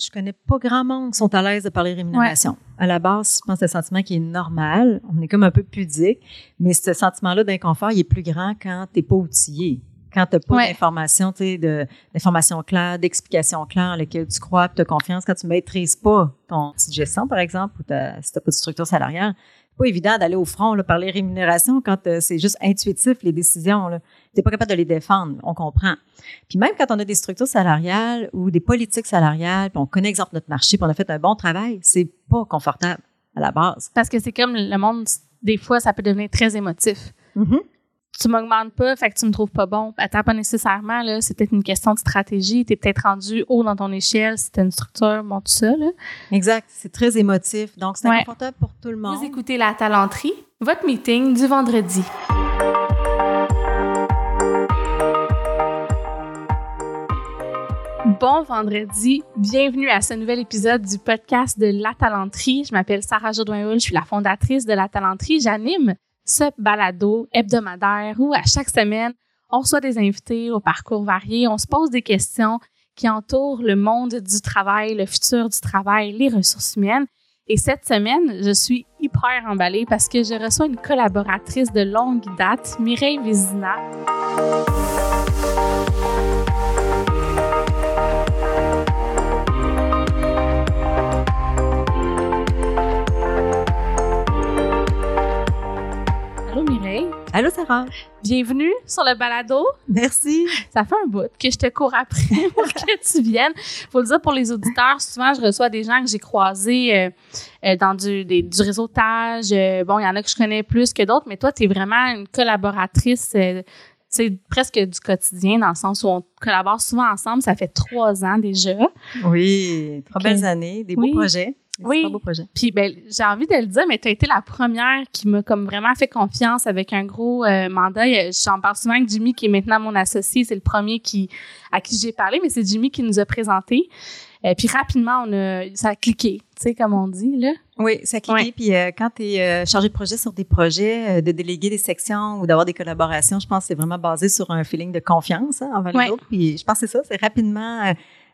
je connais pas grand monde qui sont à l'aise de parler rémunération. À la base, je pense que c'est un sentiment qui est normal. On est comme un peu pudique, mais ce sentiment-là d'inconfort, il est plus grand quand t'es pas outillé. Quand t'as pas d'informations, tu sais, d'informations claires, d'explications claires en lesquelles tu crois, tu as confiance, quand tu maîtrises pas ton gestion, par exemple, ou ta, si t'as pas de structure salariale, pas évident d'aller au front, là, parler rémunération quand euh, c'est juste intuitif, les décisions. N'es pas capable de les défendre, on comprend. Puis même quand on a des structures salariales ou des politiques salariales, puis on connaît, exemple, notre marché, puis on a fait un bon travail, c'est pas confortable à la base. Parce que c'est comme le monde, des fois, ça peut devenir très émotif. Mm-hmm tu m'augmentes pas, fait que tu me trouves pas bon. Attends, pas nécessairement, là. C'est peut-être une question de stratégie. Tu es peut-être rendu haut dans ton échelle, si une structure, bon, tout ça, là. Exact. C'est très émotif. Donc, c'est confortable pour tout le monde. Vous écoutez La Talenterie, votre meeting du vendredi. Bon vendredi, bienvenue à ce nouvel épisode du podcast de La Talenterie. Je m'appelle Sarah Jodoin-Hull, je suis la fondatrice de La Talenterie. J'anime ce balado hebdomadaire où à chaque semaine, on reçoit des invités au parcours varié, on se pose des questions qui entourent le monde du travail, le futur du travail, les ressources humaines. Et cette semaine, je suis hyper emballée parce que je reçois une collaboratrice de longue date, Mireille Vézina. Allô, Sarah? Bienvenue sur le balado. Merci. Ça fait un bout que je te cours après pour que tu viennes. Faut le dire pour les auditeurs, souvent, je reçois des gens que j'ai croisés euh, euh, dans du, du réseautage. Euh, bon, il y en a que je connais plus que d'autres, mais toi, tu es vraiment une collaboratrice c'est presque du quotidien dans le sens où on collabore souvent ensemble. Ça fait trois ans déjà. Oui, trois belles années, des beaux projets. Oui. Un beau projet. Puis ben, j'ai envie de le dire, mais tu as été la première qui m'a comme vraiment fait confiance avec un gros euh, mandat. J'en parle souvent avec Jimmy, qui est maintenant mon associé. C'est le premier qui à qui j'ai parlé, mais c'est Jimmy qui nous a présenté. Euh, puis rapidement, on a, ça a cliqué, tu sais, comme on dit, là. Oui, ça a cliqué. Puis euh, quand tu es chargé de projet sur des projets, de déléguer des sections ou d'avoir des collaborations, je pense que c'est vraiment basé sur un feeling de confiance hein, envers les autres. Puis je pense que c'est ça, c'est rapidement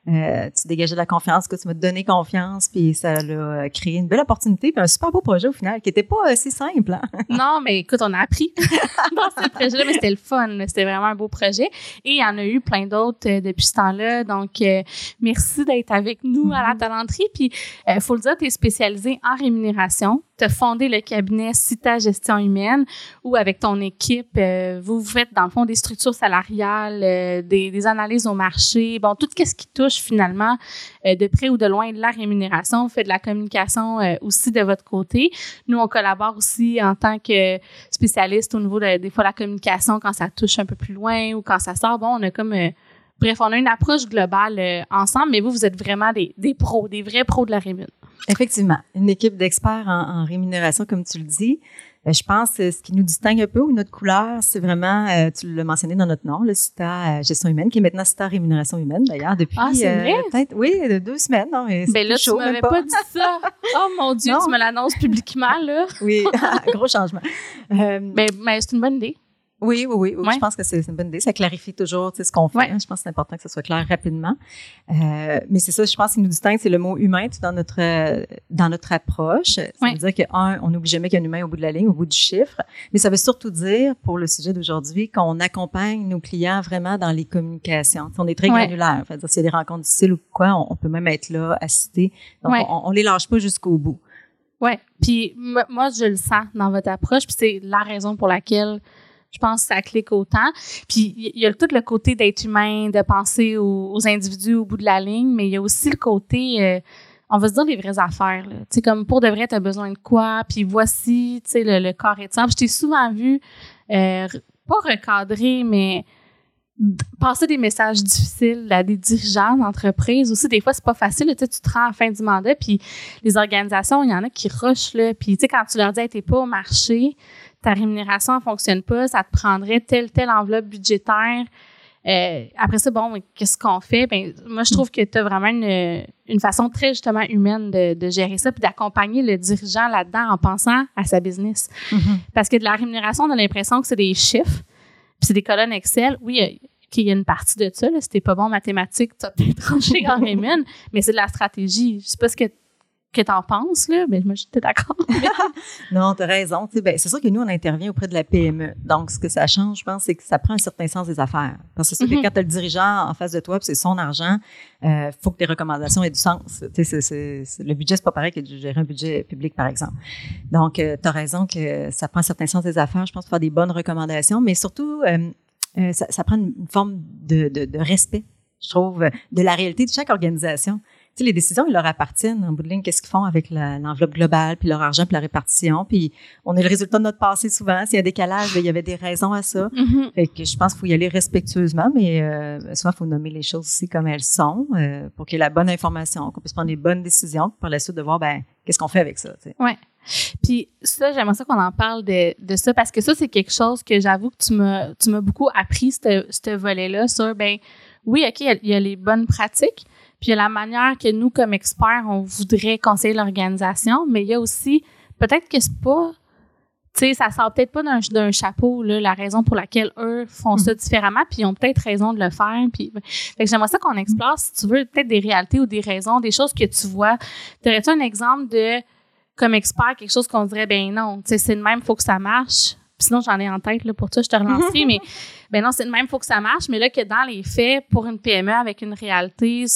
euh, tu dégageais de la confiance, que tu m'as donné confiance, puis ça a créé une belle opportunité, puis un super beau projet au final, qui était pas si simple. Hein. non, mais écoute, on a appris dans ce projet-là, mais c'était le fun. C'était vraiment un beau projet. Et il y en a eu plein d'autres euh, depuis ce temps-là. Donc, euh, merci d'être avec nous à la mm-hmm. talenterie. Puis, il faut le dire, tu es spécialisé en rémunération te fonder le cabinet Cita Gestion Humaine ou avec ton équipe, euh, vous, faites dans le fond des structures salariales, euh, des, des, analyses au marché, bon, tout ce qui touche finalement euh, de près ou de loin de la rémunération. Vous faites de la communication aussi de votre côté. Nous, on collabore aussi en tant que spécialiste au niveau de, des fois, la communication quand ça touche un peu plus loin ou quand ça sort. Bon, on a comme... Bref, on a une approche globale ensemble, mais vous, vous êtes vraiment des, des pros, des vrais pros de la rémunération. Effectivement, une équipe d'experts en, rémunération, comme tu le dis. Euh, je pense que ce qui nous distingue un peu ou notre couleur, c'est vraiment, euh, tu l'as mentionné dans notre nom, le CITA euh, Gestion humaine, qui est maintenant CITA Rémunération humaine d'ailleurs depuis ah, peut-être oui deux semaines. Non, mais ben là, tu m'avais pas. dit ça. Oh mon Dieu, tu me l'annonces publiquement là. oui, gros changement. ben, ben c'est une bonne idée. Oui, oui, oui. Je pense que c'est une bonne idée. Ça clarifie toujours ce qu'on fait. Je pense que c'est important que ça soit clair rapidement. Euh, mais c'est ça, je pense qu'il nous distingue, c'est le mot humain dans notre dans notre approche. Ça veut dire qu'un, on n'oublie jamais qu'il y a un humain au bout de la ligne, au bout du chiffre. Mais ça veut surtout dire, pour le sujet d'aujourd'hui, qu'on accompagne nos clients vraiment dans les communications. on est très granulaire. S'il y a des rencontres difficiles ou quoi, on, peut même être là, assister. Donc, on, on les lâche pas jusqu'au bout. Ouais. Puis moi, je le sens dans votre approche. Puis c'est la raison pour laquelle je pense que ça clique autant. Puis il y a tout le côté d'être humain, de penser aux, individus au bout de la ligne, mais il y a aussi le côté, euh, on va se dire les vraies affaires. Tu sais, comme pour de vrai, tu as besoin de quoi, puis voici, tu sais, le, corps et Je t'ai souvent vu, euh, pas recadrer, mais passer des messages difficiles à des dirigeants d'entreprise aussi des fois c'est pas facile tu te rends à la fin du mandat puis les organisations il y en a qui rushent là puis tu sais quand tu leur dis hey, t'es pas au marché ta rémunération ne fonctionne pas, ça te prendrait telle, telle enveloppe budgétaire. Euh, après ça, bon, qu'est-ce qu'on fait? Ben, moi, je trouve que tu as vraiment une, façon très justement humaine de, gérer ça, puis d'accompagner le dirigeant là-dedans en pensant à sa business. Mm-hmm. Parce que de la rémunération, on a l'impression que c'est des chiffres, puis c'est des colonnes Excel. Oui, il qu'il y a une partie de ça. Là. Si t'es pas bon en mathématiques, tu peut-être tranché en rémun, mais c'est de la stratégie. Je sais pas ce que que tu en penses, là, mais moi, j'étais d'accord. non, tu as raison. Ben, c'est sûr que nous, on intervient auprès de la PME. Donc, ce que ça change, je pense, c'est que ça prend un certain sens des affaires. Parce que c'est mm-hmm. quand tu as le dirigeant en face de toi, c'est son argent, il euh, faut que tes recommandations aient du sens. le budget, c'est pas pareil que de gérer un budget public, par exemple. Donc, euh, tu as raison que ça prend un certain sens des affaires, je pense, pour faire des bonnes recommandations, mais surtout, euh, ça, prend une forme de, de respect, je trouve, de la réalité de chaque organisation sais, les décisions, ils leur appartiennent. En bout de ligne, qu'est-ce qu'ils font avec l'enveloppe globale, puis leur argent, puis la répartition? Puis on est le résultat de notre passé souvent. S'il y a un décalage, il y avait des raisons à ça. Mm-hmm. Fait que je pense qu'il faut y aller respectueusement, mais euh, souvent, il faut nommer les choses aussi comme elles sont euh, pour qu'il y ait la bonne information, qu'on puisse prendre les bonnes décisions, par la suite de voir, ben, qu'est-ce qu'on fait avec ça. Oui. Ouais. Puis ça, j'aimerais ça qu'on en parle de, de ça parce que ça, c'est quelque chose que j'avoue que tu m'as, tu m'as beaucoup appris, ce volet-là, sur, ben, oui, OK, il y, a les bonnes pratiques, puis il y a la manière que nous, comme experts, on voudrait conseiller l'organisation, mais il y a aussi, peut-être que c'est pas, tu sais, ça sort peut-être pas d'un chapeau, là, la raison pour laquelle eux font ça mm. différemment, puis ils ont peut-être raison de le faire. Puis, fait que j'aimerais ça qu'on explore, si tu veux, peut-être des réalités ou des raisons, des choses que tu vois. T'aurais-tu un exemple de, comme expert, quelque chose qu'on dirait, ben non, tu sais, c'est le même, faut que ça marche. sinon, j'en ai en tête là, pour toi, je te relancerai, mais ben non, c'est le même, faut que ça marche. Mais là, que dans les faits, pour une PME avec une réalité,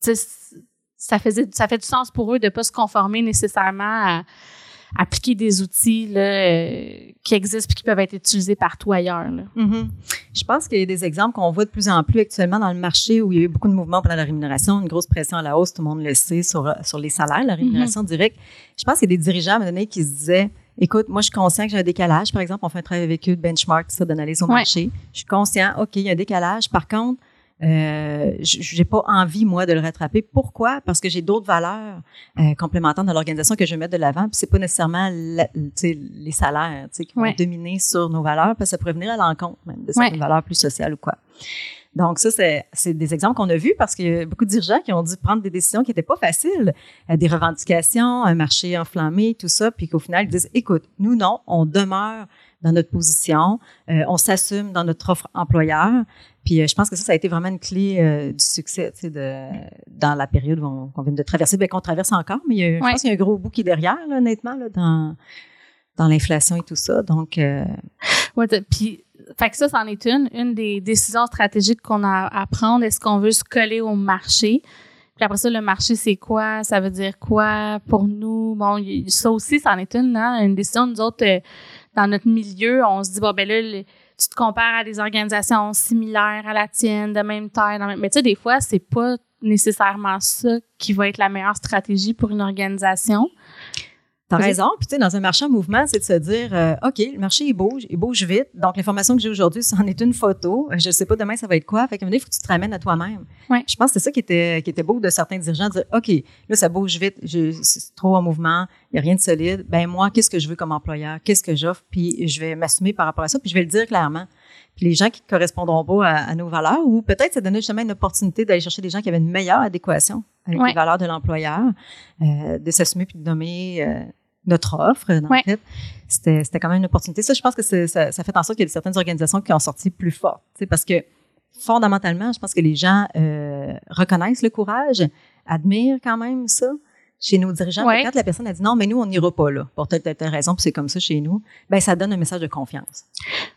ça faisait ça fait du sens pour eux de pas se conformer nécessairement à, appliquer des outils là, euh, qui existent et qui peuvent être utilisés partout ailleurs. Mm-hmm. Je pense qu'il y a des exemples qu'on voit de plus en plus actuellement dans le marché où il y a eu beaucoup de mouvements pendant la rémunération, une grosse pression à la hausse, tout le monde le sait, sur, sur les salaires, la rémunération mm-hmm. directe. Je pense qu'il y a des dirigeants à un moment donné qui se disaient Écoute, moi, je suis conscient que j'ai un décalage. Par exemple, on fait un travail avec eux de benchmark, ça, d'analyse au marché. Je suis conscient, OK, il y a un décalage. Par contre, euh, j'ai pas envie moi de le rattraper. Pourquoi? Parce que j'ai d'autres valeurs euh, complémentaires dans l'organisation que je vais mettre de l'avant. Puis c'est pas nécessairement les salaires qui vont dominer sur nos valeurs, parce que ça pourrait venir à l'encontre même de certaines valeurs plus sociales ou quoi. Donc ça, c'est des exemples qu'on a vus parce qu'il y a beaucoup de dirigeants qui ont dû prendre des décisions qui n'étaient pas faciles, euh, des revendications, un marché enflammé, tout ça, puis qu'au final, ils disent, écoute, nous, non, on demeure dans notre position, euh, on s'assume dans notre offre employeur, puis euh, je pense que ça, ça a été vraiment une clé euh, du succès de, dans la période qu'on vient de traverser, bien qu'on traverse encore, mais il y a, je pense qu'il y a un gros bout qui est derrière, là, honnêtement, là, dans, dans l'inflation et tout ça. Donc, ouais, puis fait que ça, c'en est une, une des décisions stratégiques qu'on a à prendre. Est-ce qu'on veut se coller au marché? Puis après ça, le marché, c'est quoi? Ça veut dire quoi pour nous? Bon, ça aussi, c'en est une, hein? Une décision, nous autres, dans notre milieu, on se dit, bon, ben là, tu te compares à des organisations similaires à la tienne, de même taille. Mais tu sais, des fois, c'est pas nécessairement ça qui va être la meilleure stratégie pour une organisation. T'as raison. Puis, tu sais, dans un marché en mouvement, c'est de se dire, euh, OK, le marché, il bouge, il bouge vite. Donc, l'information que j'ai aujourd'hui, c'en est une photo. Je ne sais pas demain, ça va être quoi. Fait qu'à un moment il faut que tu te ramènes à toi-même. Ouais. Je pense que c'est ça qui était, qui était beau de certains dirigeants, de dire, OK, là, ça bouge vite, c'est trop en mouvement, il n'y a rien de solide. Ben moi, qu'est-ce que je veux comme employeur? Qu'est-ce que j'offre? Puis, je vais m'assumer par rapport à ça, puis je vais le dire clairement. Puis les gens qui correspondront pas à, nos valeurs, ou peut-être ça donnait justement une opportunité d'aller chercher des gens qui avaient une meilleure adéquation avec les valeurs de l'employeur, euh, de s'assumer puis de nommer euh, notre offre. En fait, c'était, c'était quand même une opportunité. Ça, je pense que ça, ça fait en sorte qu'il y a certaines organisations qui ont sorti plus fortes, parce que fondamentalement, je pense que les gens euh, reconnaissent le courage, admirent quand même ça chez nos dirigeants. Quand la personne a dit non, mais nous, on n'ira pas là, pour telle, telle, telle raison, puis c'est comme ça chez nous, ben ça donne un message de confiance.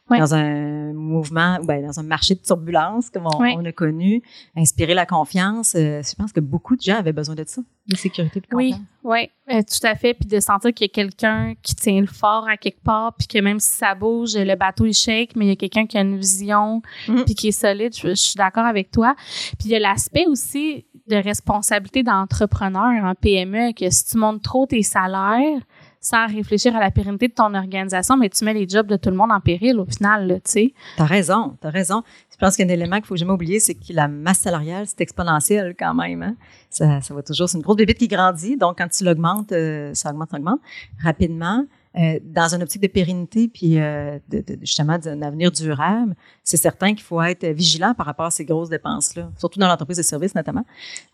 Dans un mouvement, ben, dans un marché de turbulence, comme on, a connu, inspirer la confiance, euh, je pense que beaucoup de gens avaient besoin de ça, de sécurité de confiance. Oui, oui, euh, tout à fait. Puis de sentir qu'il y a quelqu'un qui tient le fort à quelque part, puis que même si ça bouge, le bateau il shake, mais il y a quelqu'un qui a une vision, mm-hmm. puis qui est solide. Je, je suis d'accord avec toi. Puis il y a l'aspect aussi de responsabilité d'entrepreneur en PME que si tu montes trop tes salaires sans réfléchir à la pérennité de ton organisation, mais tu mets les jobs de tout le monde en péril au final, tu sais. T'as raison, t'as raison. Je pense qu'un élément qu'il faut jamais oublier, c'est que la masse salariale, c'est exponentiel quand même. Hein? Ça, ça va toujours, c'est une grosse bébite qui grandit, donc quand tu l'augmentes, euh, ça augmente, ça augmente rapidement. Euh, dans une optique de pérennité puis euh, de, justement d'un avenir durable, c'est certain qu'il faut être vigilant par rapport à ces grosses dépenses-là, surtout dans l'entreprise de services notamment.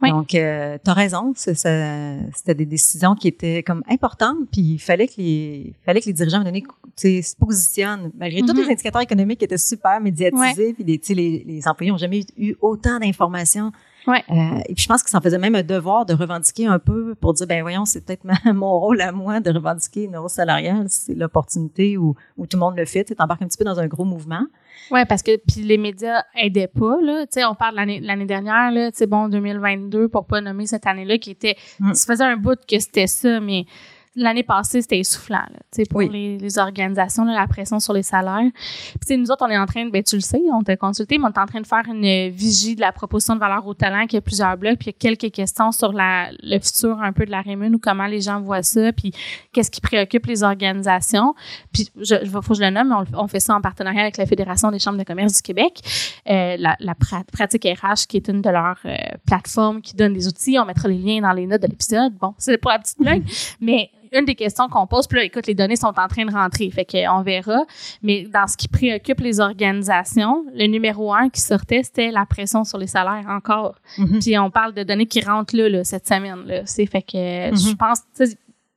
Donc, euh, tu as raison, c'était des décisions qui étaient comme importantes, puis il fallait que les, fallait que les dirigeants, à se positionnent, malgré tous les mm-hmm. indicateurs économiques qui étaient super médiatisés, puis les, les, les employés n'ont jamais eu autant d'informations Ouais. Euh, et puis je pense que ça en faisait même un devoir de revendiquer un peu pour dire ben voyons, c'est peut-être mon rôle à moi de revendiquer une hausse salariale, c'est l'opportunité où, où tout le monde le fait, tu embarques un petit peu dans un gros mouvement. Oui, parce que puis les médias aidaient pas là, tu sais on parle l'année l'année dernière là, tu sais bon 2022 pour pas nommer cette année-là qui était mm. ça faisait un bout que c'était ça mais l'année passée, c'était essoufflant là, pour les, les, organisations, la pression sur les salaires. Puis nous autres, on est en train, de, ben, tu le sais, on t'a consulté, mais on est en train de faire une vigie de la proposition de valeur au talent, qui a plusieurs blocs, puis il y a quelques questions sur la, le futur un peu de la Rémun ou comment les gens voient ça, puis qu'est-ce qui préoccupe les organisations. Puis je, faut que je le nomme, on, on, fait ça en partenariat avec la Fédération des chambres de commerce du Québec. Euh, la, la pratique RH, qui est une de leurs euh, plateformes qui donne des outils, on mettra les liens dans les notes de l'épisode. Bon, c'est pour la petite blague, mais une des questions qu'on pose, puis là, écoute, les données sont en train de rentrer, fait qu'on verra. Mais dans ce qui préoccupe les organisations, le numéro un qui sortait, c'était la pression sur les salaires encore. Mm-hmm. Puis on parle de données qui rentrent là, cette semaine. Là. C'est fait que mm-hmm. je pense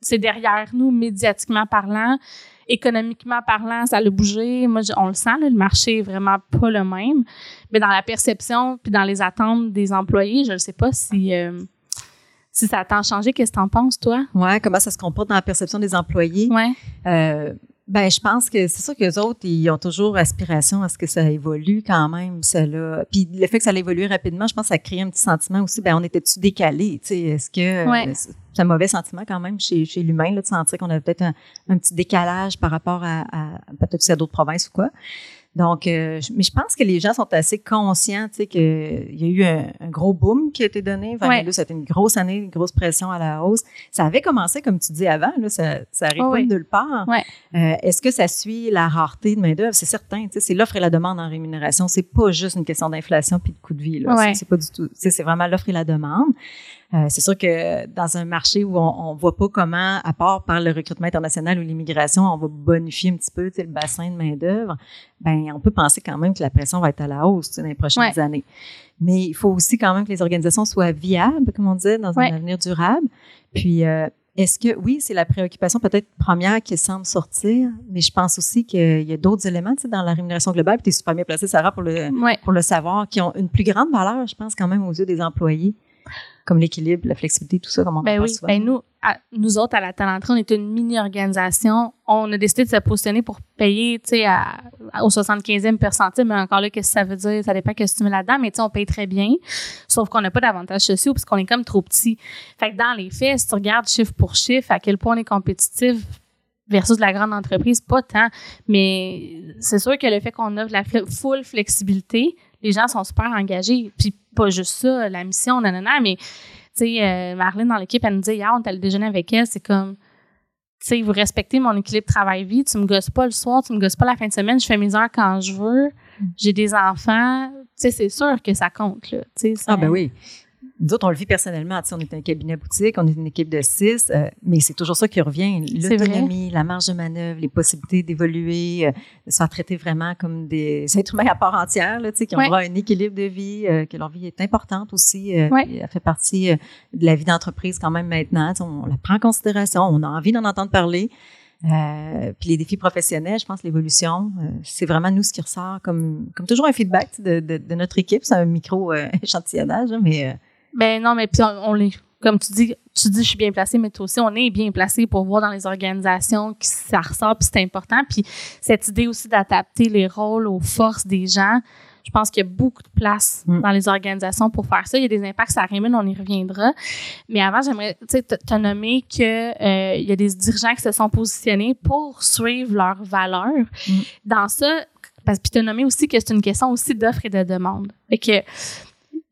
c'est derrière nous, médiatiquement parlant. Économiquement parlant, ça a bougé. Moi, on le sent, le marché est vraiment pas le même. Mais dans la perception puis dans les attentes des employés, je ne sais pas si euh, si ça t'a changé, qu'est-ce que t'en penses, toi? Ouais, comment ça se comporte dans la perception des employés? Ouais. Euh, ben, je pense que c'est sûr que les autres, ils ont toujours aspiration à ce que ça évolue quand même, cela. Puis le fait que ça évoluer rapidement, je pense que ça crée un petit sentiment aussi. Ben, on était-tu décalé, tu sais? Est-ce que ouais. c'est un mauvais sentiment quand même chez, chez l'humain là, de sentir qu'on avait peut-être un, un, petit décalage par rapport à, à peut-être à d'autres provinces ou quoi. Donc, euh, mais je pense que les gens sont assez conscients, tu sais, qu'il y a eu un, gros boom qui a été donné. Enfin, c'était une grosse année, une grosse pression à la hausse. Ça avait commencé, comme tu dis avant, là, ça, ça arrive pas de nulle part. Euh, est-ce que ça suit la rareté de main-d'œuvre? C'est certain, tu sais, c'est l'offre et la demande en rémunération. C'est pas juste une question d'inflation puis de coût de vie, là. C'est pas du tout, c'est vraiment l'offre et la demande. Euh, c'est sûr que dans un marché où on, ne voit pas comment, à part par le recrutement international ou l'immigration, on va bonifier un petit peu le bassin de main d'œuvre, ben on peut penser quand même que la pression va être à la hausse dans les prochaines années. Mais il faut aussi quand même que les organisations soient viables, comme on disait, dans un avenir durable. Puis euh, est-ce que oui, c'est la préoccupation peut-être première qui semble sortir, mais je pense aussi qu'il y a d'autres éléments dans la rémunération globale. Tu es super bien placée, Sarah, pour le pour le savoir, qui ont une plus grande valeur, je pense, quand même aux yeux des employés comme l'équilibre, la flexibilité, tout ça, comment on ben oui. Ben nous, nous autres, à la Talenterie, on est une mini-organisation. On a décidé de se positionner pour payer, tu sais, au 75e percentile, mais encore là, qu'est-ce que ça veut dire? Ça dépend ce que tu mets là-dedans, mais tu sais, on paye très bien. Sauf qu'on n'a pas d'avantages sociaux parce qu'on est comme trop petit. Fait que dans les faits, si tu regardes chiffre pour chiffre, à quel point on est compétitif, versus la grande entreprise, pas tant. Mais c'est sûr que le fait qu'on offre la full flexibilité, les gens sont super engagés. Puis pas juste ça, la mission, nanana, mais tu sais, euh, Marlène dans l'équipe, elle nous dit hier, on est allé déjeuner avec elle, c'est comme, tu sais, vous respectez mon équilibre travail-vie, tu me gosses pas le soir, tu me gosses pas la fin de semaine, je fais mes heures quand je veux, j'ai des enfants, tu sais, c'est sûr que ça compte, là. Ah, ben oui. Nous autres, on le vit personnellement. on est un cabinet boutique, on est une équipe de six, euh, mais c'est toujours ça qui revient. L'autonomie, la marge de manœuvre, les possibilités d'évoluer, euh, de se faire traiter vraiment comme des êtres humains à part entière, là, qui ont droit à un équilibre de vie, euh, que leur vie est importante aussi. Elle fait partie de la vie d'entreprise quand même maintenant. On la prend en considération, on a envie d'en entendre parler. puis les défis professionnels, je pense l'évolution, c'est vraiment nous ce qui ressort comme comme toujours un feedback de, de, notre équipe. C'est un micro échantillonnage, mais ben non, mais puis on, on comme tu dis, tu dis je suis bien placée, mais toi aussi, on est bien placé pour voir dans les organisations que ça ressort, puis c'est important. Puis cette idée aussi d'adapter les rôles aux forces des gens, je pense qu'il y a beaucoup de place mm. dans les organisations pour faire ça. Il y a des impacts, ça Raymond, on y reviendra. Mais avant, j'aimerais te nommer qu'il euh, y a des dirigeants qui se sont positionnés pour suivre leurs valeurs. Mm. Dans ça, parce que tu as nommé aussi que c'est une question aussi d'offre et de demande. Fait que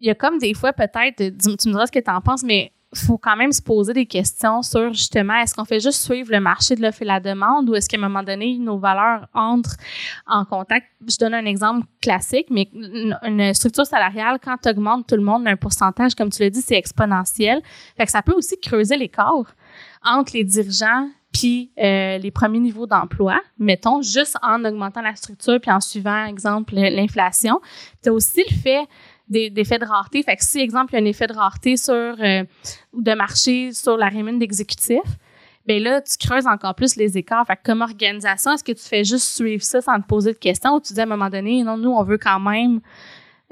il y a comme des fois peut-être, tu me diras ce que tu en penses, mais faut quand même se poser des questions sur justement, est-ce qu'on fait juste suivre le marché de l'offre et la demande ou est-ce qu'à un moment donné, nos valeurs entrent en contact? Je donne un exemple classique, mais une structure salariale, quand tu augmentes tout le monde d'un pourcentage, comme tu l'as dit, c'est exponentiel. Fait que ça peut aussi creuser l'écart entre les dirigeants puis euh, les premiers niveaux d'emploi, mettons, juste en augmentant la structure puis en suivant, exemple, l'inflation. Tu as aussi le fait d'effets de rareté. Fait que si, exemple, il y a un effet de rareté sur euh, de marché sur la rémunération d'exécutif, ben là, tu creuses encore plus les écarts. Fait que comme organisation, est-ce que tu fais juste suivre ça sans te poser de questions ou tu dis à un moment donné, non, nous, on veut quand même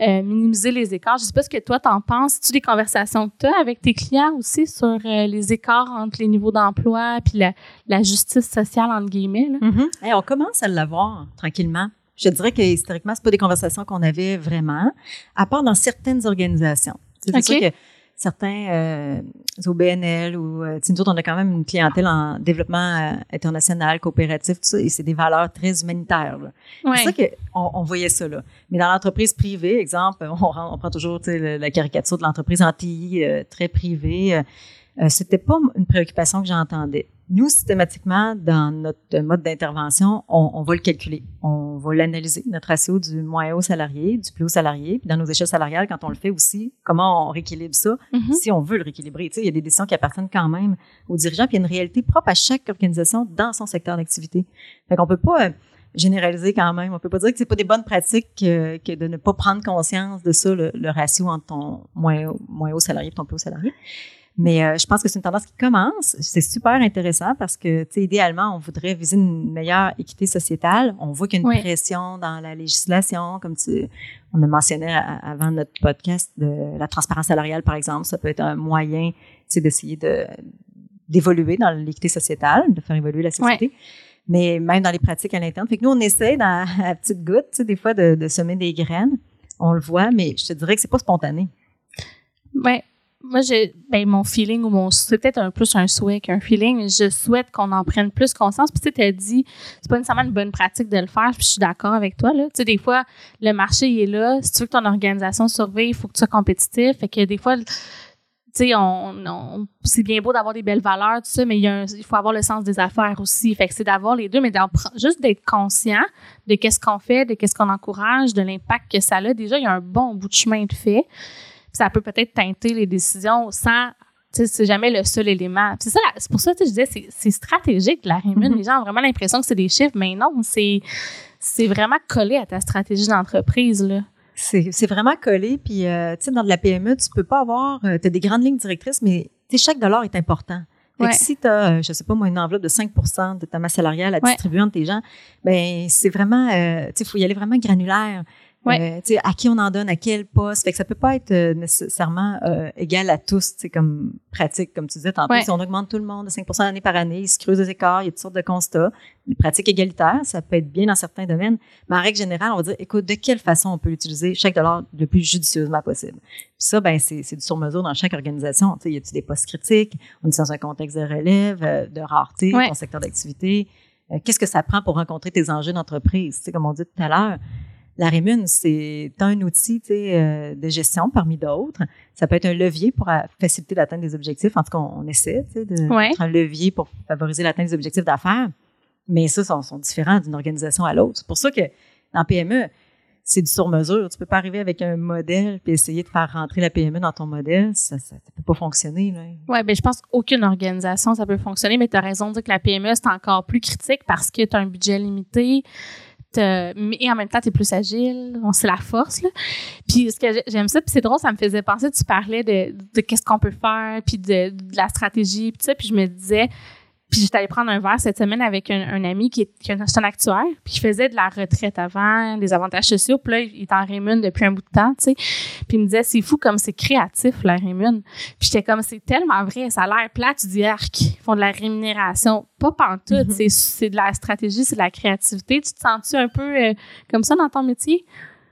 euh, minimiser les écarts? Je sais pas ce que toi t'en penses. Tu des conversations que tu as avec tes clients aussi sur euh, les écarts entre les niveaux d'emploi puis la, justice sociale entre guillemets. Là? Mm-hmm. on commence à l'avoir tranquillement. Je dirais que historiquement, c'est pas des conversations qu'on avait vraiment, à part dans certaines organisations. C'est sûr que certains euh, OBNL ou euh, nous autres, on a quand même une clientèle en développement euh, international, coopératif, tout ça, et c'est des valeurs très humanitaires. C'est ça qu'on on voyait ça là. Mais dans l'entreprise privée, exemple, on, on prend toujours la caricature de l'entreprise en TI euh, très privée. Euh, c'était pas une préoccupation que j'entendais. Nous, systématiquement, dans notre mode d'intervention, on, on, va le calculer. On va l'analyser, notre ratio du moins haut salarié, du plus haut salarié. Puis dans nos échelles salariales, quand on le fait aussi, comment on rééquilibre ça, mm-hmm. si on veut le rééquilibrer. Tu sais, il y a des décisions qui appartiennent quand même aux dirigeants, puis il y a une réalité propre à chaque organisation dans son secteur d'activité. Fait qu'on peut pas euh, généraliser quand même. On peut pas dire que c'est pas des bonnes pratiques que, de ne pas prendre conscience de ça, le, ratio entre ton moins, moins haut salarié et ton plus haut salarié. Mais euh, je pense que c'est une tendance qui commence. C'est super intéressant parce que, tu sais, idéalement, on voudrait viser une meilleure équité sociétale. On voit qu'il y a une pression dans la législation, comme tu, on a mentionné avant notre podcast de la transparence salariale, par exemple. Ça peut être un moyen, tu sais, d'essayer de d'évoluer dans l'équité sociétale, de faire évoluer la société. Mais même dans les pratiques à l'interne. Fait que nous, on essaie dans, à petite goutte, tu sais, des fois, de, de semer des graines. On le voit, mais je te dirais que c'est pas spontané. Ouais, moi, j'ai, ben, mon feeling ou mon, c'est peut-être un plus un souhait qu'un feeling. Je souhaite qu'on en prenne plus conscience. Puis, tu sais, dit, c'est pas nécessairement une bonne pratique de le faire. Puis, je suis d'accord avec toi, là. Tu sais, des fois, le marché, il est là. Si tu veux que ton organisation survive, il faut que tu sois compétitif. Fait que des fois, tu sais, on, c'est bien beau d'avoir des belles valeurs, mais il, y a il faut avoir le sens des affaires aussi. Fait que c'est d'avoir les deux, mais juste d'être conscient de qu'est-ce qu'on fait, de qu'est-ce qu'on encourage, de l'impact que ça a. Déjà, il y a un bon bout de chemin de fait ça peut peut-être teinter les décisions sans c'est jamais le seul élément. C'est ça, c'est pour ça que je disais, c'est stratégique la rémunération. Mm-hmm. Les gens ont vraiment l'impression que c'est des chiffres, mais non, c'est c'est vraiment collé à ta stratégie d'entreprise là. C'est vraiment collé, puis euh, tu sais dans de la PME, tu peux pas avoir, euh, tu as des grandes lignes directrices, mais chaque dollar est important. Fait si tu as, euh, je sais pas moi, une enveloppe de 5% de ta masse salariale à distribuer entre tes gens, ben c'est vraiment, euh, tu sais, faut y aller vraiment granulaire. Ouais. Euh, à qui on en donne, à quel poste. Fait que ça peut pas être euh, nécessairement euh, égal à tous, comme pratique, comme tu disais tantôt. Si on augmente tout le monde de 5 année par année, il se creuse des écarts, il y a toutes sortes de constats. Les pratiques égalitaires, ça peut être bien dans certains domaines. Mais en règle générale, on va dire, écoute, de quelle façon on peut utiliser chaque dollar le plus judicieusement possible? Puis ça, ben c'est du sur-mesure dans chaque organisation. Tu sais, y a-tu des postes critiques? On est dans un contexte de relève, de rareté, ton secteur d'activité. Qu'est-ce que ça prend pour rencontrer tes enjeux d'entreprise? Tu sais, comme on dit tout à l'heure, la rémun, c'est un outil euh, de gestion parmi d'autres. Ça peut être un levier pour euh, faciliter l'atteinte des objectifs. En tout cas, on, essaie de un levier pour favoriser l'atteinte des objectifs d'affaires. Mais ça, sont, sont différents d'une organisation à l'autre. C'est pour ça que dans PME, c'est du sur-mesure. Tu peux pas arriver avec un modèle puis essayer de faire rentrer la PME dans ton modèle. Ça, ne peut pas fonctionner. Là. Ouais, ben je pense qu'aucune organisation, ça peut fonctionner. Mais tu as raison de dire que la PME, c'est encore plus critique parce que tu as un budget limité et en même temps, tu es plus agile. C'est la force. Là. Puis ce que j'aime ça, puis c'est drôle, ça me faisait penser, tu parlais de, de qu'est-ce qu'on peut faire, puis de, de, la stratégie, puis ça, puis je me disais, puis j'étais allée prendre un verre cette semaine avec un, ami qui est, qui est un actuaire, puis il faisait de la retraite avant, des avantages sociaux, puis là, il est en rémun depuis un bout de temps, tu sais. Puis il me disait, c'est fou comme c'est créatif, la rémun. Puis j'étais comme, c'est tellement vrai, ça a l'air plat, tu dis, arc, ils font de la rémunération. Pas pantoute, mm c'est de la stratégie, c'est de la créativité. Tu te sens-tu un peu euh, comme ça dans ton métier?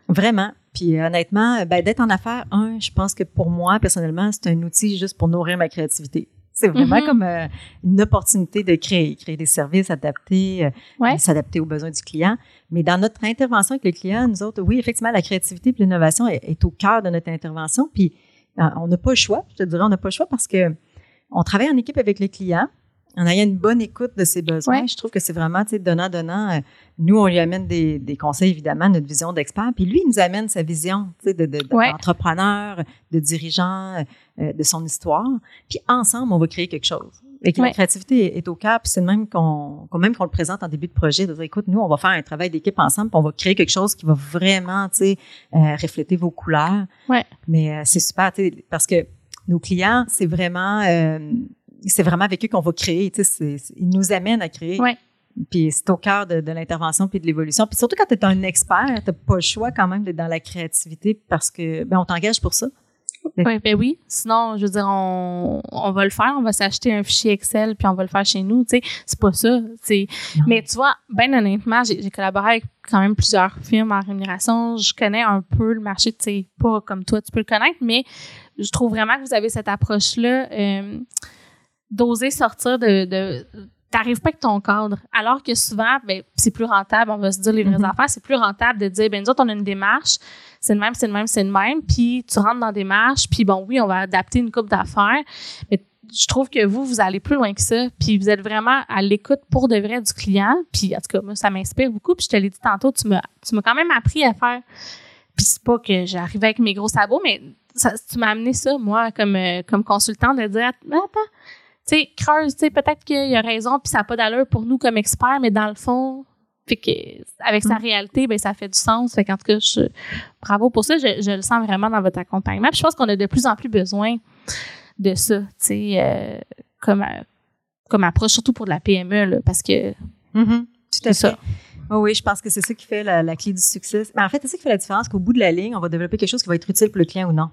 Vraiment. Puis honnêtement, ben, d'être en affaires, un, je pense que pour moi, personnellement, c'est un outil juste pour nourrir ma créativité. C'est vraiment mm-hmm. comme euh, une opportunité de créer, créer des services adaptés, euh, s'adapter aux besoins du client. Mais dans notre intervention avec le client, nous autres, oui, effectivement, la créativité et l'innovation est, au cœur de notre intervention. Puis euh, on n'a pas le choix, je te dirais, on n'a pas le choix parce que on travaille en équipe avec le client en ayant une bonne écoute de ses besoins. Je trouve que c'est vraiment, tu sais, donnant-donnant. Euh, nous, on lui amène des, des conseils, évidemment, notre vision d'expert. Puis lui, il nous amène sa vision, tu sais, d'entrepreneur, de, de, dirigeant, euh, de son histoire. Puis ensemble, on va créer quelque chose. et que la créativité est, au cœur, puis c'est même qu'on même qu'on le présente en début de projet, de dire, écoute, nous, on va faire un travail d'équipe ensemble, puis on va créer quelque chose qui va vraiment, tu sais, euh, refléter vos couleurs. Ouais. Mais euh, c'est super, tu sais, parce que nos clients, c'est vraiment, euh, c'est vraiment avec eux qu'on va créer, tu sais, ils nous amènent à créer. Ouais. Puis c'est au cœur de, de l'intervention puis de l'évolution. Puis surtout quand tu es un expert, tu pas le choix quand même d'être dans la créativité parce que ben on t'engage pour ça. Oui, ben oui. Sinon, je veux dire, on, on va le faire, on va s'acheter un fichier Excel puis on va le faire chez nous. Tu sais, c'est pas ça. Mais tu vois, ben honnêtement, j'ai collaboré avec quand même plusieurs firmes en rémunération. Je connais un peu le marché, tu sais, pas comme toi, tu peux le connaître, mais je trouve vraiment que vous avez cette approche-là euh, d'oser sortir de, de t'arrives pas avec ton cadre. Alors que souvent, ben, c'est plus rentable, on va se dire les vraies mm-hmm. affaires, c'est plus rentable de dire, ben nous autres, on a une démarche, c'est le même, c'est le même, c'est le même, puis tu rentres dans des démarche, puis bon, oui, on va adapter une coupe d'affaires, mais je trouve que vous, vous allez plus loin que ça, puis vous êtes vraiment à l'écoute pour de vrai du client, puis en tout cas, moi, ça m'inspire beaucoup, puis je te l'ai dit tantôt, tu m'as, tu m'as quand même appris à faire, puis c'est pas que j'arrive avec mes gros sabots, mais ça, tu m'as amené ça, moi, comme, euh, comme consultant, de dire, attends, tu sais, creuse, tu sais, peut-être qu'il y a raison, puis ça n'a pas d'allure pour nous comme experts, mais dans le fond, fait que avec sa mm. réalité, ben ça fait du sens. Fait qu'en tout cas, je, bravo pour ça. Je, je, le sens vraiment dans votre accompagnement. Puis je pense qu'on a de plus en plus besoin de ça, tu sais, euh, comme euh, comme approche, surtout pour la PME, là, parce que mm-hmm. à ça. Oh oui, je pense que c'est ça qui fait la, la clé du succès. Mais en fait, c'est ça qui fait la différence qu'au bout de la ligne, on va développer quelque chose qui va être utile pour le client ou non.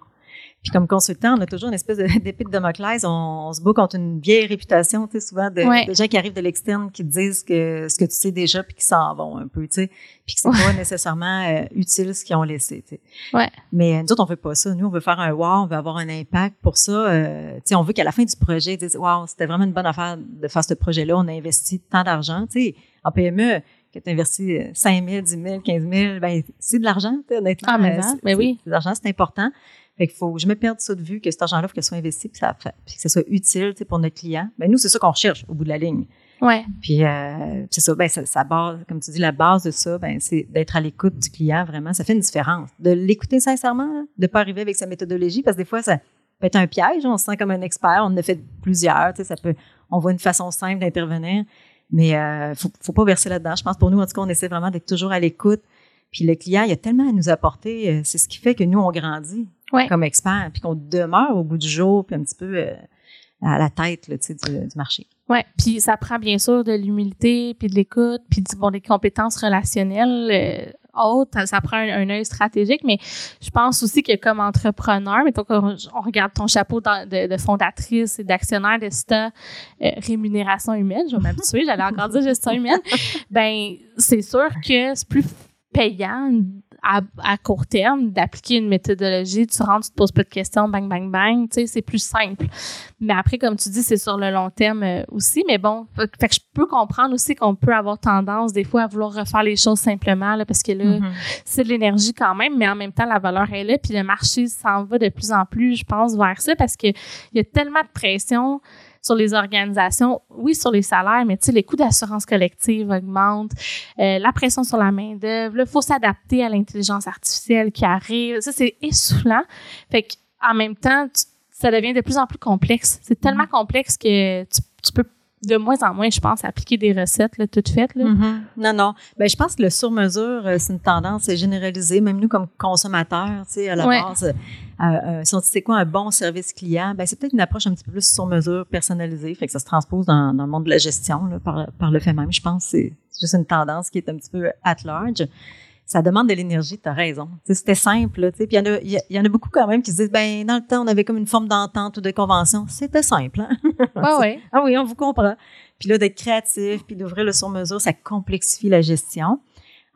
Puis comme consultant, on a toujours une espèce d'épée de Damoclès. On, se bat contre une vieille réputation, tu sais, souvent de, gens qui arrivent de l'externe qui te disent que ce que tu sais déjà puis qui s'en vont un peu, tu sais, puis que c'est pas nécessairement euh, utile ce qu'ils ont laissé, tu sais. Ouais. Mais nous autres, on veut pas ça. Nous, on veut faire un wow, on veut avoir un impact pour ça. Euh, tu sais, on veut qu'à la fin du projet, ils disent wow, c'était vraiment une bonne affaire de faire ce projet-là. On a investi tant d'argent, tu sais. En PME, que tu investis 5 000, 10 000, 15 000, ben, c'est de l'argent, honnêtement. Ah, mais, ben, mais oui. L'argent, c'est important. Fait qu'il faut je me perde ça de vue, que cet argent-là, faut qu'il soit investi, puis, ça, puis que ça soit utile pour notre client. Ben nous, c'est ça qu'on recherche au bout de la ligne. Ouais. Puis euh, c'est ça, ben ça, base, comme tu dis, la base de ça, ben c'est d'être à l'écoute du client vraiment. Ça fait une différence. De l'écouter sincèrement, de pas arriver avec sa méthodologie, parce que des fois ça peut être un piège. On se sent comme un expert. On en a fait plusieurs. Tu sais, ça peut, on voit une façon simple d'intervenir, mais euh, faut, faut pas verser là-dedans. Je pense pour nous, en tout cas, on essaie vraiment d'être toujours à l'écoute. Puis le client, il y a tellement à nous apporter. Euh, c'est ce qui fait que nous, on grandit comme expert, puis qu'on demeure au bout du jour, puis un petit peu euh, à la tête là, du, du marché. Oui, puis ça prend bien sûr de l'humilité, puis de l'écoute, puis bon, des compétences relationnelles euh, hautes. Ça prend un, œil stratégique, mais je pense aussi que comme entrepreneur, mettons qu'on on regarde ton chapeau de, de, fondatrice et d'actionnaire de euh, rémunération humaine, je vais m'habituer, j'allais encore dire gestion humaine, ben c'est sûr que c'est plus payant à, court terme d'appliquer une méthodologie. Tu rentres, tu te poses pas de questions, bang, bang, bang. Tu sais, c'est plus simple. Mais après, comme tu dis, c'est sur le long terme euh, aussi. Mais bon, fait, que je peux comprendre aussi qu'on peut avoir tendance des fois à vouloir refaire les choses simplement là, parce que là, mm-hmm. c'est de l'énergie quand même, mais en même temps, la valeur est là. Puis le marché s'en va de plus en plus, je pense, vers ça parce qu'il y a tellement de pression sur les organisations, oui, sur les salaires, mais tu sais, les coûts d'assurance collective augmentent, euh, la pression sur la main-d'œuvre, il faut s'adapter à l'intelligence artificielle qui arrive. Ça, c'est essoufflant. Fait en même temps, ça devient de plus en plus complexe. C'est tellement complexe que tu, tu peux de moins en moins, je pense, appliquer des recettes là, toutes faites. Là. Mm-hmm. Non, non. Ben, je pense que le sur-mesure, euh, c'est une tendance généralisée. Même nous, comme consommateurs, tu sais, à la base, euh, euh, si on dit c'est quoi un bon service client, ben, c'est peut-être une approche un petit peu plus sur-mesure, personnalisée. Fait que ça se transpose dans, dans le monde de la gestion là, par, par le fait même. Je pense que c'est juste une tendance qui est un petit peu at large ça demande de l'énergie, tu as raison. C'était simple. Puis il y, en a, y en a beaucoup quand même qui se disent, ben dans le temps, on avait comme une forme d'entente ou de convention. C'était simple, hein? Ah oui. ah oui, on vous comprend. Puis là, d'être créatif, puis d'ouvrir le sur-mesure, ça complexifie la gestion.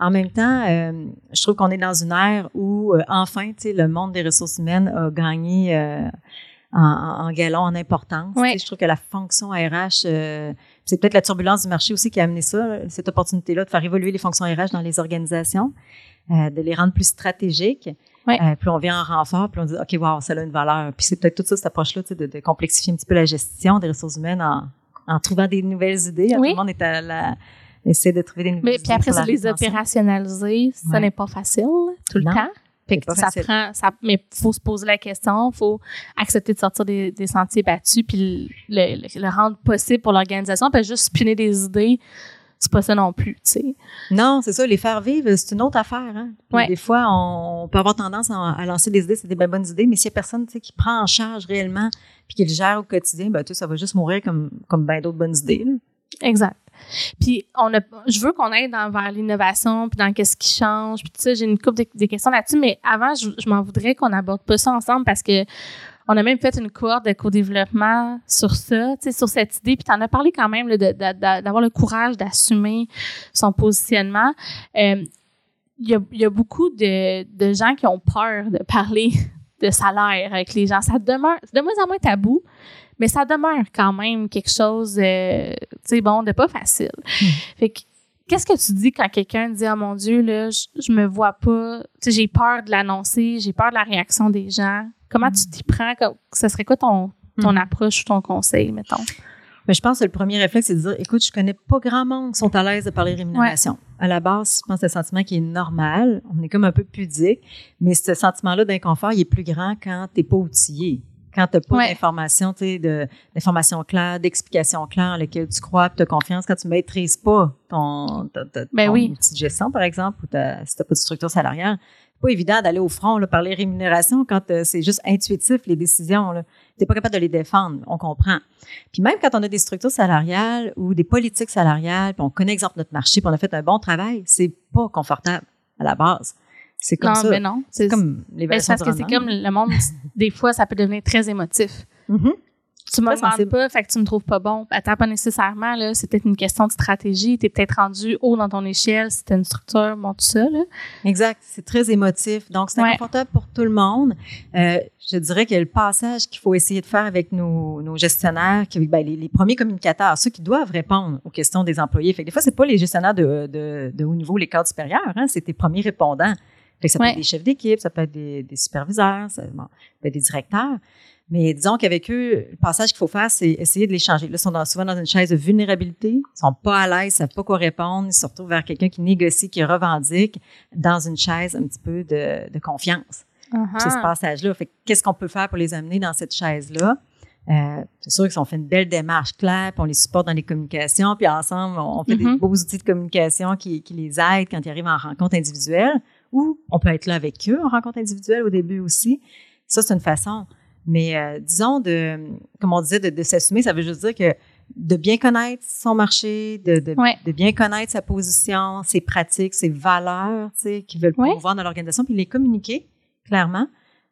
En même temps, euh, je trouve qu'on est dans une ère où, euh, enfin, tu sais, le monde des ressources humaines a gagné euh, en, en galon, en importance. Je trouve que la fonction RH, euh, c'est peut-être la turbulence du marché aussi qui a amené ça, cette opportunité-là de faire évoluer les fonctions RH dans les organisations, euh, de les rendre plus stratégiques. Euh, puis on vient en renfort, puis on dit OK, wow, ça a une valeur. Puis c'est peut-être tout ça cette approche-là, de, de complexifier un petit peu la gestion des ressources humaines en, en trouvant des nouvelles idées. Tout le monde est à la essayer de trouver des nouvelles Mais puis après, ça, les opérationnaliser, ça n'est pas facile tout le temps. Ça prend, ça, mais faut se poser la question, faut accepter de sortir des, sentiers battus, puis le, rendre possible pour l'organisation, puis juste spinner des idées c'est pas ça non plus, tu sais. Non, c'est ça. Les faire vivre, c'est une autre affaire. Hein? Des fois, on, peut avoir tendance à, lancer des idées, c'est des bonnes idées, mais s'il y a personne qui prend en charge réellement puis qui le gère au quotidien, ben, ça va juste mourir comme, comme bien d'autres bonnes idées. Exact. Puis on a, je veux qu'on aille vers l'innovation, puis dans qu'est-ce qui change, puis tout ça. J'ai une couple de, questions là-dessus, mais avant, je, m'en voudrais qu'on aborde pas ça ensemble parce que on a même fait une cohorte de co-développement sur ça, sur cette idée. Puis tu en as parlé quand même d'avoir le courage d'assumer son positionnement. Euh, il y, a, beaucoup de, gens qui ont peur de parler de salaire avec les gens. Ça demeure de moins en moins tabou, mais ça demeure quand même quelque chose, euh, tu sais, bon, de pas facile. Hmm. Fait que, qu'est-ce que tu dis quand quelqu'un dit, oh mon Dieu, là, je, je me vois pas, tu sais, j'ai peur de l'annoncer, j'ai peur de la réaction des gens. Comment tu t'y prends? Ce serait quoi ton, ton hmm. approche ou ton conseil, mettons? Mais je pense que le premier réflexe, c'est de dire, écoute, je connais pas grand monde qui sont à l'aise de parler rémunération. À la base, je pense que c'est un sentiment qui est normal. On est comme un peu pudique, mais ce sentiment-là d'inconfort, il est plus grand quand t'es pas outillé. Quand t'as pas d'informations, tu sais, d'informations claires, d'explications claires en lesquelles tu crois, tu as confiance, quand tu maîtrises pas ton, ta, ben oui. petite gestion, par exemple, ou ta, si t'as pas de structure salariale, pas évident d'aller au front, là, parler rémunération quand euh, c'est juste intuitif, les décisions. Tu n'es pas capable de les défendre, on comprend. Puis même quand on a des structures salariales ou des politiques salariales, puis on connaît exemple notre marché, puis on a fait un bon travail, c'est pas confortable à la base. C'est comme non, ça. Mais non, c'est comme l'évaluation ben, Parce que c'est comme le monde, des fois, ça peut devenir très émotif. Mm-hmm tu me demandes pas, fait que tu me trouves pas bon. Attends, pas nécessairement, là. C'est peut-être une question de stratégie. Tu es peut-être rendu haut dans ton échelle, c'était une structure, bon, tout ça, là. Exact. C'est très émotif. Donc, c'est inconfortable pour tout le monde. Euh, je dirais que le passage qu'il faut essayer de faire avec nos, nos gestionnaires, qui, ben, les, premiers communicateurs, ceux qui doivent répondre aux questions des employés. Fait que des fois, c'est pas les gestionnaires de, de, de haut niveau, les cadres supérieurs, hein. C'est tes premiers répondants. Fait que ça peut être des chefs d'équipe, ça peut être des, des superviseurs, ça, bon, ça peut être des directeurs. Mais disons qu'avec eux, le passage qu'il faut faire, c'est essayer de les changer. Là, ils sont souvent dans une chaise de vulnérabilité, ils sont pas à l'aise, ils savent pas quoi répondre, ils se retrouvent vers quelqu'un qui négocie, qui revendique, dans une chaise un petit peu de, de confiance. Uh-huh. C'est ce passage-là. Fait qu'est-ce qu'on peut faire pour les amener dans cette chaise-là? Euh, c'est sûr qu'ils ont fait une belle démarche claire, puis on les supporte dans les communications, puis ensemble, on fait des mm-hmm. beaux outils de communication qui, qui les aident quand ils arrivent en rencontre individuelle, ou on peut être là avec eux en rencontre individuelle au début aussi. Ça, c'est une façon. Mais euh, disons, de, comme on disait, de, s'assumer, ça veut juste dire que de bien connaître son marché, de, de, bien connaître sa position, ses pratiques, ses valeurs, tu sais, qu'ils veulent promouvoir dans l'organisation, puis les communiquer clairement.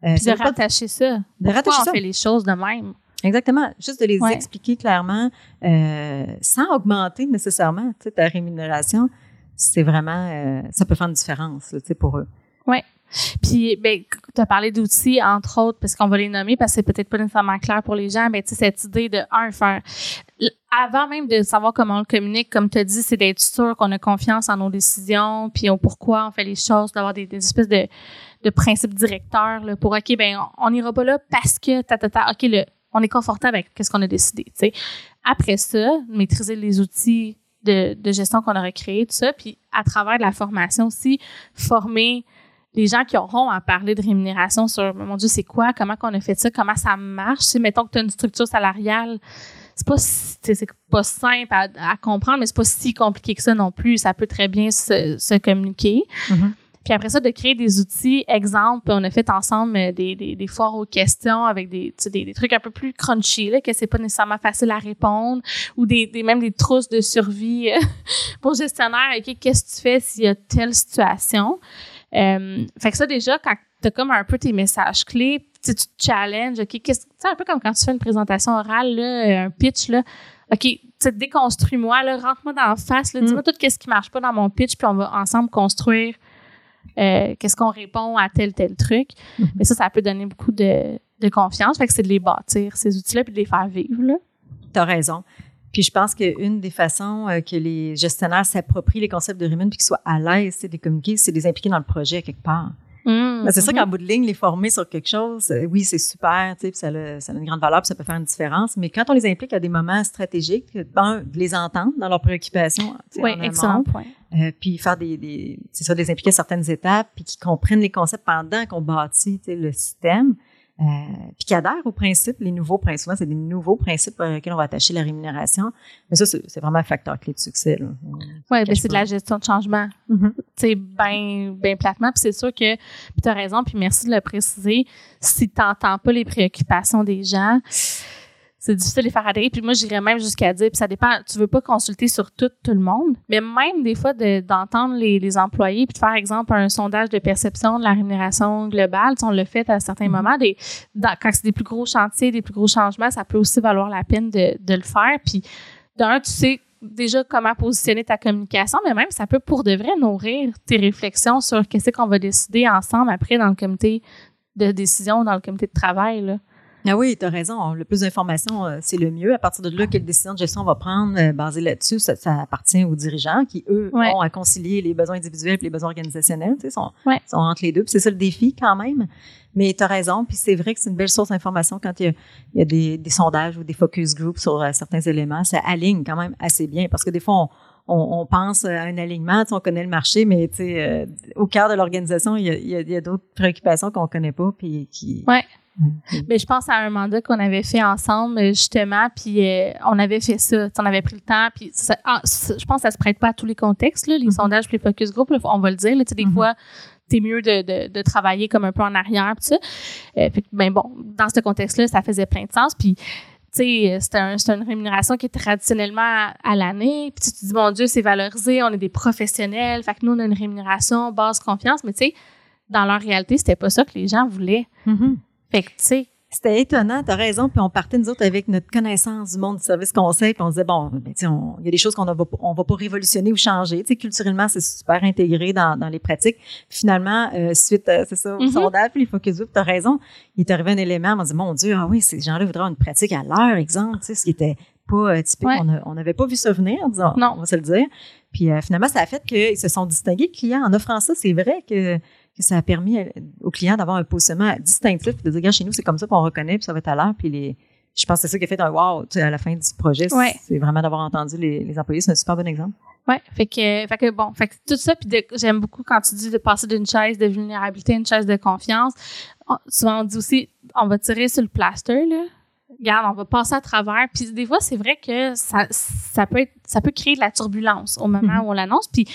Euh, puis de rattacher ça. De rattacher on fait les choses de même? Exactement. Juste de les expliquer clairement, euh, sans augmenter nécessairement tu sais, ta rémunération, c'est vraiment, euh, ça peut faire une différence sais, pour eux. Oui. Puis, ben, tu as parlé d'outils, entre autres, parce qu'on va les nommer, parce que c'est peut-être pas nécessairement clair pour les gens, mais tu sais, cette idée de, un, faire. Avant même de savoir comment on le communique, comme tu as dit, c'est d'être sûr qu'on a confiance en nos décisions, puis au pourquoi on fait les choses, d'avoir des, espèces de, de principes directeurs là, pour, OK, ben on n'ira pas là parce que, ta, ta, ta, OK, le, on est confortable avec ce qu'on a décidé. Tu sais. Après ça, maîtriser les outils de, gestion qu'on aurait créés, tout ça, puis à travers la formation aussi, former les gens qui auront à parler de rémunération sur, mon Dieu, c'est quoi, comment qu'on a fait ça, comment ça marche? Mettons que tu as une structure salariale, c'est pas, c'est pas simple à, comprendre, mais c'est pas si compliqué que ça non plus. Ça peut très bien se, communiquer. Mm-hmm. Puis après ça, de créer des outils, exemple, on a fait ensemble euh, des, des, des foires aux questions avec des, des, des, trucs un peu plus crunchy, là, que c'est pas nécessairement facile à répondre, ou des, des même des trousses de survie euh, pour gestionnaire. OK, qu'est-ce que tu fais s'il y a telle situation? Euh, fait que ça, déjà, quand tu as comme un peu tes messages clés, tu te challenges, OK, qu'est-ce, un peu comme quand tu fais une présentation orale, là, un pitch, là, OK, déconstruis-moi, rentre-moi dans la face, là, dis-moi mm. tout ce qui marche pas dans mon pitch, puis on va ensemble construire euh, qu'est-ce qu'on répond à tel, tel truc. Mm-hmm. Mais ça, ça peut donner beaucoup de, de confiance. Fait que c'est de les bâtir, ces outils-là, puis de les faire vivre. T'as raison. Puis je pense qu'une des façons euh, que les gestionnaires s'approprient les concepts de Raymond puis qu'ils soient à l'aise de les communiquer, c'est de les impliquer dans le projet quelque part. Mmh, ben, c'est sûr mm-hmm. qu'en bout de ligne, les former sur quelque chose, euh, oui, c'est super, tu sais, ça, a, ça a une grande valeur, puis ça peut faire une différence. Mais quand on les implique à des moments stratégiques, un, de les entendre dans leurs préoccupations, oui, excellent point. euh, puis faire des, des c'est ça, les impliquer à certaines étapes, puis qu'ils comprennent les concepts pendant qu'on bâtit le système. Euh, puis qui adhèrent aux principes, les nouveaux principes. Souvent, c'est des nouveaux principes auxquels on va attacher la rémunération. Mais ça, c'est vraiment un facteur clé de succès. Oui, ben c'est de la gestion de changement. Mm C'est bien ben platement. Puis c'est sûr que, puis tu as raison, puis merci de le préciser, si tu n'entends pas les préoccupations des gens, c'est difficile de les faire adhérer. Puis moi, j'irais même jusqu'à dire, puis ça dépend, tu veux pas consulter sur tout, tout le monde, mais même des fois d'entendre les, les, employés, puis de faire, exemple, un sondage de perception de la rémunération globale, on le fait à certains mm-hmm. moments, des, quand c'est des plus gros chantiers, des plus gros changements, ça peut aussi valoir la peine de, de le faire. Puis d'un, tu sais déjà comment positionner ta communication, mais même ça peut pour de vrai nourrir tes réflexions sur qu'est-ce qu'on va décider ensemble après dans le comité de décision, dans le comité de travail. Là. Ah oui, tu as raison. Le plus d'informations, euh, c'est le mieux. À partir de là, quelle décision de gestion on va prendre euh, basée là-dessus, ça, appartient aux dirigeants qui, eux, ont à concilier les besoins individuels et les besoins organisationnels. Tu sais, sont, sont entre les deux. c'est ça le défi quand même. Mais tu as raison. Puis c'est vrai que c'est une belle source d'information quand il y a, des, sondages ou des focus groups sur euh, certains éléments. Ça aligne quand même assez bien parce que des fois, on, pense à un alignement, on connaît le marché, mais au cœur de l'organisation, il y a, d'autres préoccupations qu'on connaît pas, puis qui, ouais. Mm-hmm. Mais je pense à un mandat qu'on avait fait ensemble, justement, puis euh, on avait fait ça. On avait pris le temps, puis ah, je pense que ça se prête pas à tous les contextes, là, les mm-hmm. sondages puis les focus group, on va le dire. Là, des mm-hmm. fois, c'est mieux de, de, de, travailler comme un peu en arrière, puis ça. Euh, ben bon, dans ce contexte-là, ça faisait plein de sens, puis c'est un, une rémunération qui est traditionnellement à, l'année. Puis tu te dis, mon Dieu, c'est valorisé, on est des professionnels, fait que nous, on a une rémunération basse confiance, mais tu sais, dans leur réalité, c'était pas ça que les gens voulaient. Fait que, tu sais, c'était étonnant, tu as raison. Puis on partait, nous autres, avec notre connaissance du monde du service conseil. Puis on disait, bon, ben, il y a des choses qu'on ne va, on va pas révolutionner ou changer. Culturellement, c'est super intégré dans, dans les pratiques. finalement, euh, suite, euh, c'est ça, au mm-hmm. sondage, puis les focus group, tu as raison. Il est arrivé un élément, on dit, mon Dieu, ah oui, ces gens-là voudraient une pratique à leur exemple, ce qui était pas euh, typique. On n'avait pas vu ça venir, disons, non. on va se le dire. Puis finalement, ça a fait qu'ils se sont distingués, clients, en offrant ça. C'est vrai que ça a permis aux clients d'avoir un positionnement distinctif, de dire, regarde, chez nous, c'est comme ça qu'on reconnaît, puis ça va être à l'heure, puis les, je pense que c'est ça qui a fait un wow à la fin du projet. C'est vraiment d'avoir entendu les, les employés. C'est un super bon exemple. Oui, fait que, fait que bon, fait que tout ça, puis j'aime beaucoup quand tu dis de passer d'une chaise de vulnérabilité à une chaise de confiance. souvent, on dit aussi, on va tirer sur le plaster, là. Regarde, on va passer à travers. Puis des fois, c'est vrai que ça, ça peut être, ça peut créer de la turbulence au moment mm-hmm. où on l'annonce. Puis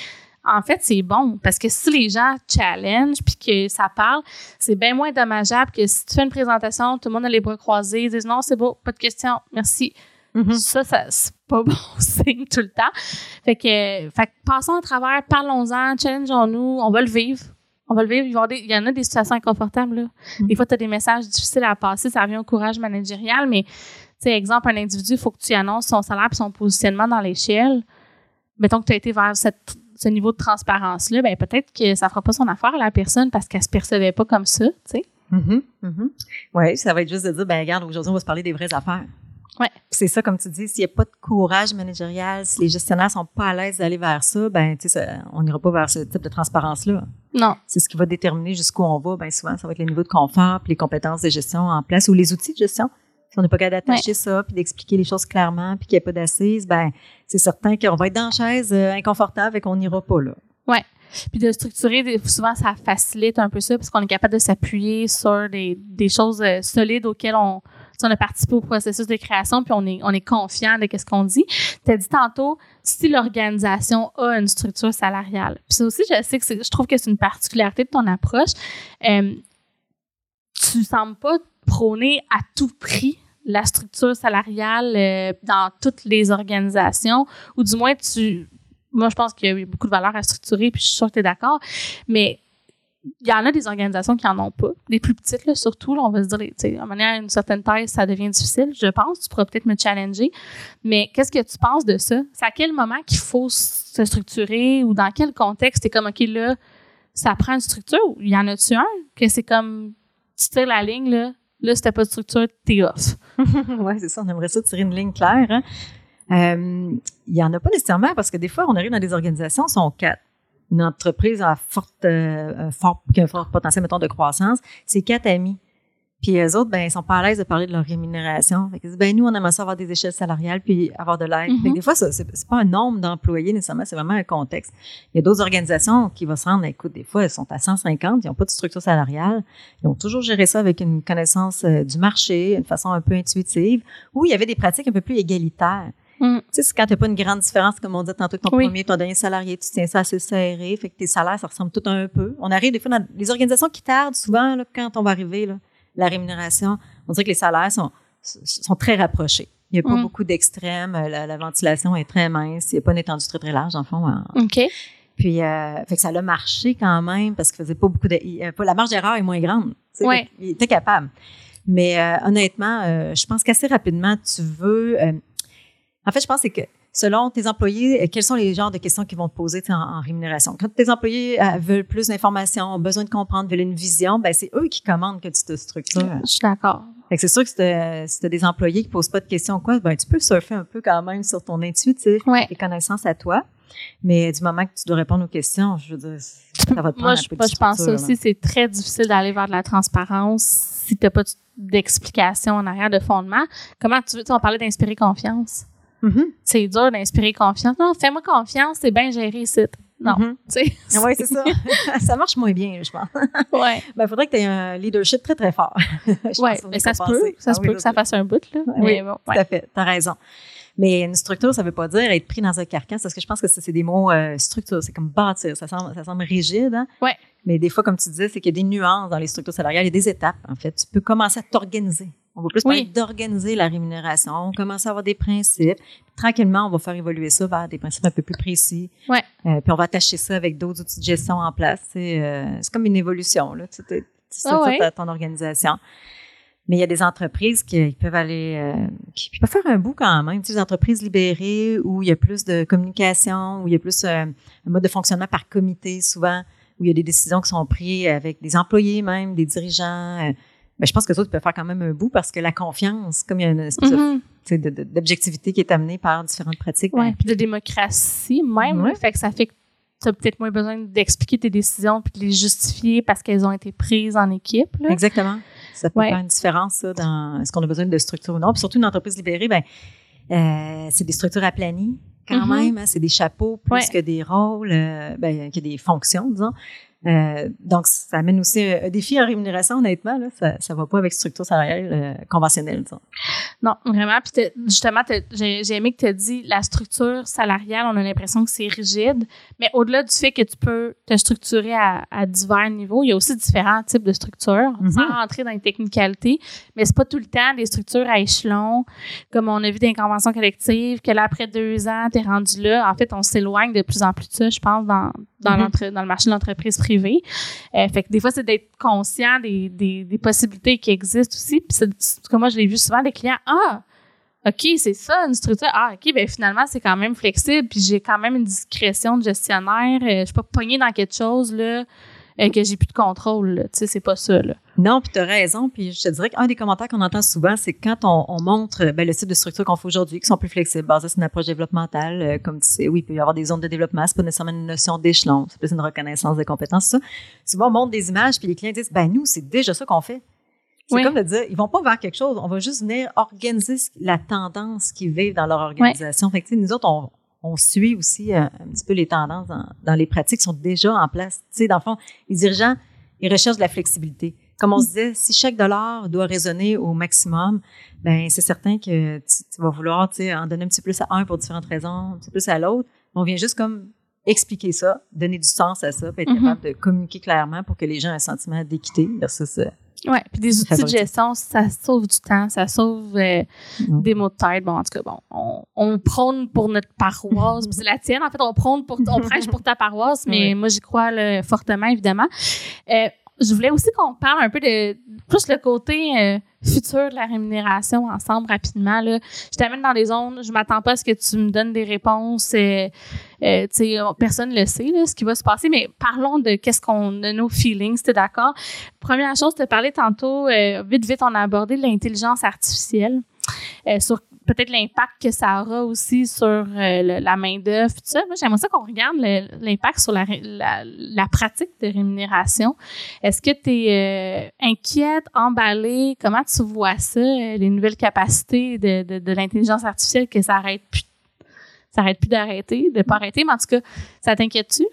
en fait, c'est bon parce que si les gens challenge puis que ça parle, c'est bien moins dommageable que si tu fais une présentation, tout le monde a les bras croisés, ils disent non, c'est beau, pas de question, merci. Mm-hmm. Ça, ça c'est pas bon signe tout le temps. Fait que, fait que passons à travers, parlons-en, challengeons-nous, on va le vivre. On va le vivre. Il y, en a des situations inconfortables. Là. Mm-hmm. Des fois, tu as des messages difficiles à passer, ça revient au courage managérial, mais, tu sais, exemple, un individu, il faut que tu annonces son salaire et son positionnement dans l'échelle. Mettons que tu as été vers cette ce niveau de transparence-là, ben peut-être que ça fera pas son affaire à la personne parce qu'elle se percevait pas comme ça, tu sais. Mm-hmm, mm-hmm. Oui, ça va être juste de dire, ben regarde, aujourd'hui, on va se parler des vraies affaires. Ouais. C'est ça, comme tu dis, s'il n'y a pas de courage managérial, si les gestionnaires sont pas à l'aise d'aller vers ça, ben, tu sais, on n'ira pas vers ce type de transparence-là. Non. C'est ce qui va déterminer jusqu'où on va. Ben, souvent, ça va être les niveaux de confort, puis les compétences de gestion en place ou les outils de gestion. Si on n'est pas capable d'attacher ça, puis d'expliquer les choses clairement, puis qu'il n'y a pas d'assises, ben c'est certain qu'on va être dans la chaise euh, inconfortable et qu'on n'ira pas là. Ouais. Puis de structurer, souvent, ça facilite un peu ça, parce qu'on est capable de s'appuyer sur des, des choses euh, solides auxquelles on, on a participé au processus de création, puis on est, on est confiant de ce qu'on dit. Tu as dit tantôt, si l'organisation a une structure salariale. Puis ça aussi, je sais que je trouve que c'est une particularité de ton approche. Euh, tu sembles pas prôner à tout prix la structure salariale euh, dans toutes les organisations, ou du moins, tu, moi, je pense qu'il y a beaucoup de valeur à structurer, puis je suis sûre que tu es d'accord, mais il y en a des organisations qui en ont pas, des plus petites, là, surtout, on va se dire, à manière, une certaine taille, ça devient difficile, je pense, tu pourras peut-être me challenger, mais qu'est-ce que tu penses de ça? C'est à quel moment qu'il faut se structurer, ou dans quel contexte, es comme, OK, là, ça prend une structure, il y en a-tu un, que c'est comme, tu tires la ligne, là, Là, si t'as pas de structure, t'es off. oui, c'est ça. On aimerait ça tirer une ligne claire. Hein. Euh, il y en a pas nécessairement parce que des fois, on arrive dans des organisations, sont quatre. Une entreprise a forte, euh, fort, qui a un fort potentiel, mettons, de croissance, c'est quatre amis. Puis eux autres, ben, ils sont pas à l'aise de parler de leur rémunération. Fait disent, ben, nous, on aimerait ça avoir des échelles salariales puis avoir de l'aide. Mhm. Des fois, c'est, c'est pas un nombre d'employés nécessairement, c'est vraiment un contexte. Il y a d'autres organisations qui vont se rendre, écoute, des fois, elles sont à 150, ils n'ont pas de structure salariale. Ils ont toujours géré ça avec une connaissance euh, du marché, une façon un peu intuitive, où il y avait des pratiques un peu plus égalitaires. Mm. Tu sais, c'est quand tu pas une grande différence, comme on dit tantôt, ton Oui. premier, ton dernier salarié, tu tiens ça assez serré, fait que tes salaires, ça ressemble tout un peu. On arrive des fois dans les organisations qui tardent souvent, là, quand on va arriver, là, la rémunération, on dirait que les salaires sont, sont très rapprochés. Il n'y a pas Mm. beaucoup d'extrêmes, euh, la, la ventilation est très mince, il n'y a pas une étendue très, très large, en fond. en- OK. Puis, euh, fait que ça a marché quand même parce qu'il faisait pas beaucoup de. il- euh, pas- la marge d'erreur est moins grande. Ouais. qu'il était capable. Mais euh, honnêtement, euh, je pense qu'assez rapidement, tu veux. en fait, je pense que c'est que selon tes employés, euh, quels sont les genres de questions qu'ils vont te poser tu en, en rémunération? Quand tes employés euh, veulent plus d'informations, ont besoin de comprendre, veulent une vision, ben c'est eux qui commandent que tu te structures. Je suis d'accord. C'est sûr que si si t'as des employés qui posent pas de questions quoi, ben tu peux surfer un peu quand même sur ton intuitif, Ouais. tes connaissances à toi. Mais du moment que tu dois répondre aux questions, je veux dire, ça va te prendre Moi, un je, peu de moi, je pense aussi, c'est très difficile d'aller vers de la transparence si tu n'as pas d'explication en arrière, de fondement. Comment tu veux, tu on parlait d'inspirer confiance. Mhm. C'est dur d'inspirer confiance. Non, fais-moi confiance, c'est bien géré ici. Non, Mhm. tu sais. Ouais, c'est ça. ça marche moins bien, je pense. Ouais, Ben, faudrait que tu aies un leadership très, très fort. Qu'on Mais ça se peut, ça Ah se oui, peut que ça oui. fasse un bout, là. Oui, Mais bon, Tout à fait, t'as raison. Mais une structure, ça veut pas dire être pris dans un carcan, parce que je pense que c'est des mots euh, structure, c'est comme bâtir, ça semble, ça semble rigide. Hein? Ouais. Mais des fois, comme tu disais, c'est qu'il y a des nuances dans les structures salariales, il y a des étapes, en fait. Tu peux commencer à t'organiser. On va plus parler Oui. d'organiser la rémunération, on commence à avoir des principes. Tranquillement, on va faire évoluer ça vers des principes un peu plus précis. Ouais. Euh, puis on va attacher ça avec d'autres outils de gestion en place. C'est euh, c'est comme une évolution, là. Tu sais, tu Ah ouais. ton organisation. Mais il y a des entreprises qui, peuvent aller, euh, qui peuvent faire un bout quand même. Tu sais, des entreprises libérées où il y a plus de communication, où il y a plus euh, un mode de fonctionnement par comité souvent, où il y a des décisions qui sont prises avec des employés même, des dirigeants. Ben, je pense que ça, tu peux faire quand même un bout parce que la confiance, comme il y a une espèce Mhm. d'objectivité qui est amenée par différentes pratiques. Ouais, ben, puis de démocratie même. Ouais. Fait que ça fait que tu as peut-être moins besoin d'expliquer tes décisions puis de les justifier parce qu'elles ont été prises en équipe. Là. Exactement. Ça peut Ouais. faire une différence ça, dans est-ce qu'on a besoin de structure ou non. Puis surtout une entreprise libérée, ben euh, c'est des structures aplanies quand Mhm. même. hein. c'est des chapeaux plus Ouais. que des rôles, euh, ben, que des fonctions, disons. Euh, donc, ça amène aussi un, un défi en rémunération, honnêtement. Là, ça ne va pas avec structure salariale euh, conventionnelle, disons. Non, vraiment. Puis justement, j'ai aimé que tu as dit la structure salariale, on a l'impression que c'est rigide. Mais au-delà du fait que tu peux te structurer à, à divers niveaux, il y a aussi différents types de structures, Mhm. sans rentrer dans les technicalités. Mais c'est pas tout le temps des structures à échelon, comme on a vu dans les conventions collectives, que là, après deux ans, tu es rendu là. En fait, on s'éloigne de plus en plus de ça, je pense, dans, dans, Mhm. dans le marché de l'entreprise privée. Euh, fait que des fois, c'est d'être conscient des, des, possibilités qui existent aussi. Puis, comme moi, je l'ai vu souvent, des clients, ah, OK, c'est ça, une structure. Ah, OK, ben finalement, c'est quand même flexible. Puis, j'ai quand même une discrétion de gestionnaire. Euh, je suis pas pognée dans quelque chose, là, euh, que j'ai plus de contrôle. Tu sais, c'est pas ça, là. Non, puis tu as raison. Puis je te dirais qu'un des commentaires qu'on entend souvent, c'est quand on, on montre ben, le type de structure qu'on fait aujourd'hui, qui sont plus flexibles, basées sur une approche développementale, euh, comme tu sais, oui, il peut y avoir des zones de développement, c'est pas nécessairement une notion d'échelon, c'est plus une reconnaissance des compétences, ça. Souvent, on montre des images, puis les clients disent, ben nous, c'est déjà ça qu'on fait. C'est Oui. comme de dire, ils vont pas vers quelque chose, on va juste venir organiser la tendance qu'ils vivent dans leur organisation. Fait que, nous autres, on, on suit aussi euh, un petit peu les tendances dans, dans les pratiques qui sont déjà en place. Tu sais, dans le fond, les dirigeants, ils recherchent de la flexibilité. Comme on se disait, si chaque dollar doit résonner au maximum, ben c'est certain que tu, tu vas vouloir tu sais, en donner un petit peu plus à un pour différentes raisons, un petit peu plus à l'autre. On vient juste comme expliquer ça, donner du sens à ça, puis être Mhm. capable de communiquer clairement pour que les gens aient un sentiment d'équité versus Ouais, puis des outils de gestion, ça sauve du temps, ça sauve euh, Mm. des mots de tête. Bon, en tout cas, bon, on, on prône pour notre paroisse, puis c'est la tienne. En fait, on prône pour, on prêche pour ta paroisse, mais Oui. moi, j'y crois là, fortement, évidemment. Euh, je voulais aussi qu'on parle un peu de plus le côté euh, futur de la rémunération ensemble rapidement. Je t'amène dans des zones, je m'attends pas à ce que tu me donnes des réponses. euh, euh, tu personne ne le sait, ce qui va se passer, mais parlons de qu'est-ce qu'on nos feelings, si t'es d'accord? Première chose, tu parlé tantôt, euh, vite, vite, on a abordé l'intelligence artificielle. Peut-être l'impact que ça aura aussi sur euh, la main-d'œuvre, tout ça. Moi, j'aimerais ça qu'on regarde l'impact sur la, la, pratique de rémunération. Est-ce que tu es euh, inquiète, emballée? Comment tu vois ça, euh, les nouvelles capacités de, de, l'intelligence artificielle que ça arrête plus, ça arrête plus d'arrêter, de pas arrêter, mais en tout cas, ça t'inquiète-tu?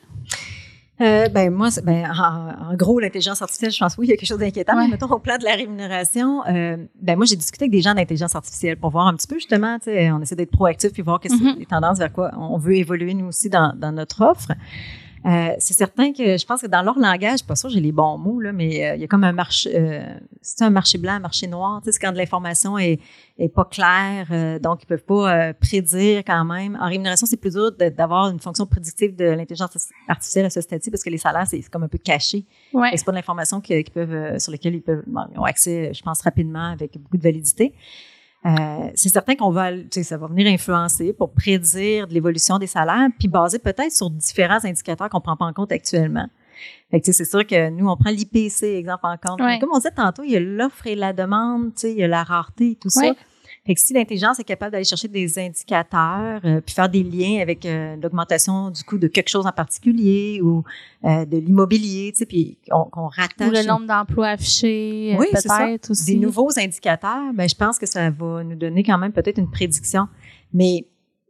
Euh, ben moi, ben, en, gros, l'intelligence artificielle, je pense oui, il y a quelque chose d'inquiétant. Mais mettons au plan de la rémunération, euh, ben moi j'ai discuté avec des gens d'intelligence artificielle pour voir un petit peu justement, on essaie d'être proactif puis voir quelles sont mm-hmm. les tendances vers quoi on veut évoluer nous aussi dans, dans notre offre. Euh, c'est certain que je pense que dans leur langage, pas sûr j'ai les bons mots là, mais euh, il y a comme un marché, euh, c'est un marché blanc, un marché noir. Tu sais, c'est quand de l'information est, est pas claire, donc ils peuvent pas prédire quand même. En rémunération, c'est plus dur d'avoir une fonction prédictive de l'intelligence artificielle à ce stade-ci parce que les salaires c'est comme un peu caché. Ouais. C'est pas de l'information qu'ils peuvent sur lesquelles ils peuvent ont accès, je pense rapidement avec beaucoup de validité. Euh, c'est certain qu'on va, ça va venir influencer pour prédire de l'évolution des salaires, puis basé peut-être sur différents indicateurs qu'on prend pas en compte actuellement. c'est sûr que nous, on prend l'IPC, exemple, en compte. Comme on disait tantôt, il y a l'offre et la demande, il y a la rareté, tout ça. Fait que si l'intelligence est capable d'aller chercher des indicateurs, euh, puis faire des liens avec euh, l'augmentation du coût de quelque chose en particulier ou euh, de l'immobilier, tu sais, puis qu'on rattache. Ou le nombre d'emplois affichés, oui, peut-être aussi. Des nouveaux indicateurs, ben je pense que ça va nous donner quand même peut-être une prédiction. Mais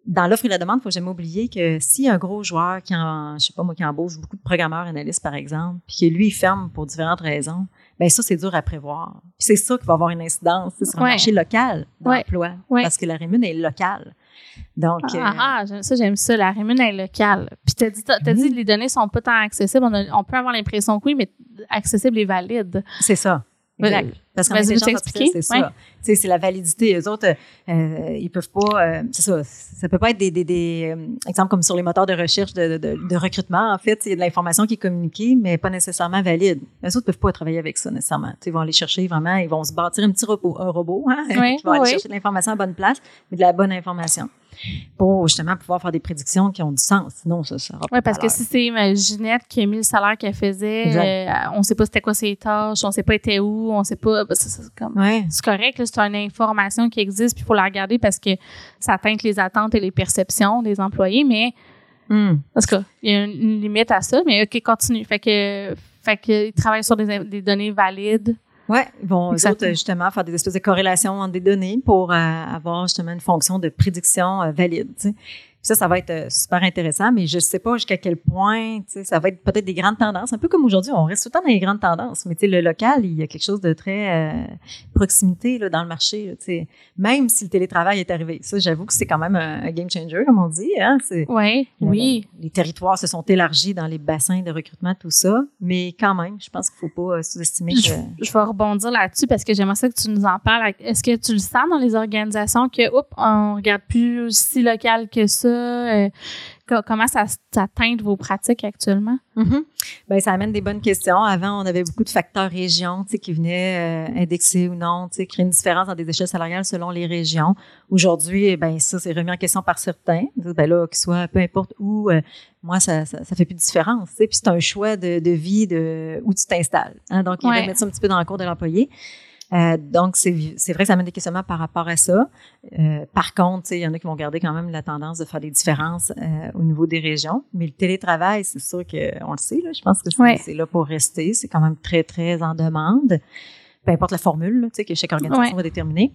dans l'offre et la demande, il faut jamais oublier que si un gros joueur qui en, je sais pas moi, qui embauche beaucoup de programmeurs analystes, par exemple, puis que lui, il ferme pour différentes raisons, ben ça, c'est dur à prévoir. Puis c'est ça qui va avoir une incidence sur le marché local d'emploi, parce que la rémunération est locale. Donc, ah, euh, ah ça, j'aime ça. La rémunération est locale. Puis tu as dit, as, dit que les données sont pas tant accessibles. On, on peut avoir l'impression que oui, mais accessibles et valides. C'est ça. Exact. Parce qu'en c'est ça. C'est la validité. Les autres, euh, ils peuvent pas. Euh, c'est ça. Ça peut pas être des, des, des euh, exemples comme sur les moteurs de recherche de, de, de recrutement. En fait, il y a de l'information qui est communiquée, mais pas nécessairement valide. Les autres peuvent pas travailler avec ça nécessairement. ils vont aller chercher vraiment. Ils vont se bâtir un petit robot, un robot, hein, qui va aller chercher de l'information à bonne place, mais de la bonne information pour justement pouvoir faire des prédictions qui ont du sens. Sinon, ça sera Oui, parce que si c'est Ginette qui a mis le salaire qu'elle faisait, euh, on ne sait pas c'était quoi ses tâches, on ne sait pas était où, on ne sait pas. Ben, c'est correct, c'est une information qui existe, puis il faut la regarder parce que ça teinte les attentes et les perceptions des employés, mais. Cas, il y a une limite à ça, mais OK, continue. Fait que, fait que, travaillent sur des, des données valides. Oui, ils vont justement faire des espèces de corrélations entre des données pour euh, avoir justement une fonction de prédiction euh, valide. Ça, ça va être euh, super intéressant, mais je ne sais pas jusqu'à quel point, ça va être peut-être des grandes tendances. Un peu comme aujourd'hui, on reste tout le temps dans les grandes tendances, mais le local, il y a quelque chose de très euh, proximité là, dans le marché. Là, même si le télétravail est arrivé. Ça, j'avoue que c'est quand même un, game changer, comme on dit. Hein? Oui, oui. Les territoires se sont élargis dans les bassins de recrutement, tout ça, mais quand même, je pense qu'il ne faut pas euh, sous-estimer que... Je, vais rebondir là-dessus parce que j'aimerais ça que tu nous en parles. Est-ce que tu le sens dans les organisations que, oups, on regarde plus si local que ça? Euh, comment ça, teinte vos pratiques actuellement? Ben, ça amène des bonnes questions. Avant, on avait beaucoup de facteurs régions qui venaient euh, indexer ou non, créer une différence dans des échelles salariales selon les régions. Aujourd'hui, ben ça, c'est remis en question par certains. Ben là, qu'il soit peu importe où, euh, moi, ça, ça, fait plus de différence. Puis c'est un choix de, vie de où tu t'installes. Hein. Donc, il va mettre ça un petit peu dans le cours de l'employé. Euh, donc, c'est vrai que ça amène des questionnements par rapport à ça. Euh, par contre, il y en a qui vont garder quand même la tendance de faire des différences euh, au niveau des régions. Mais le télétravail, c'est sûr qu'on le sait, là, je pense que c'est là pour rester. C'est quand même très, très en demande. Peu importe la formule sais que chaque organisation va déterminer.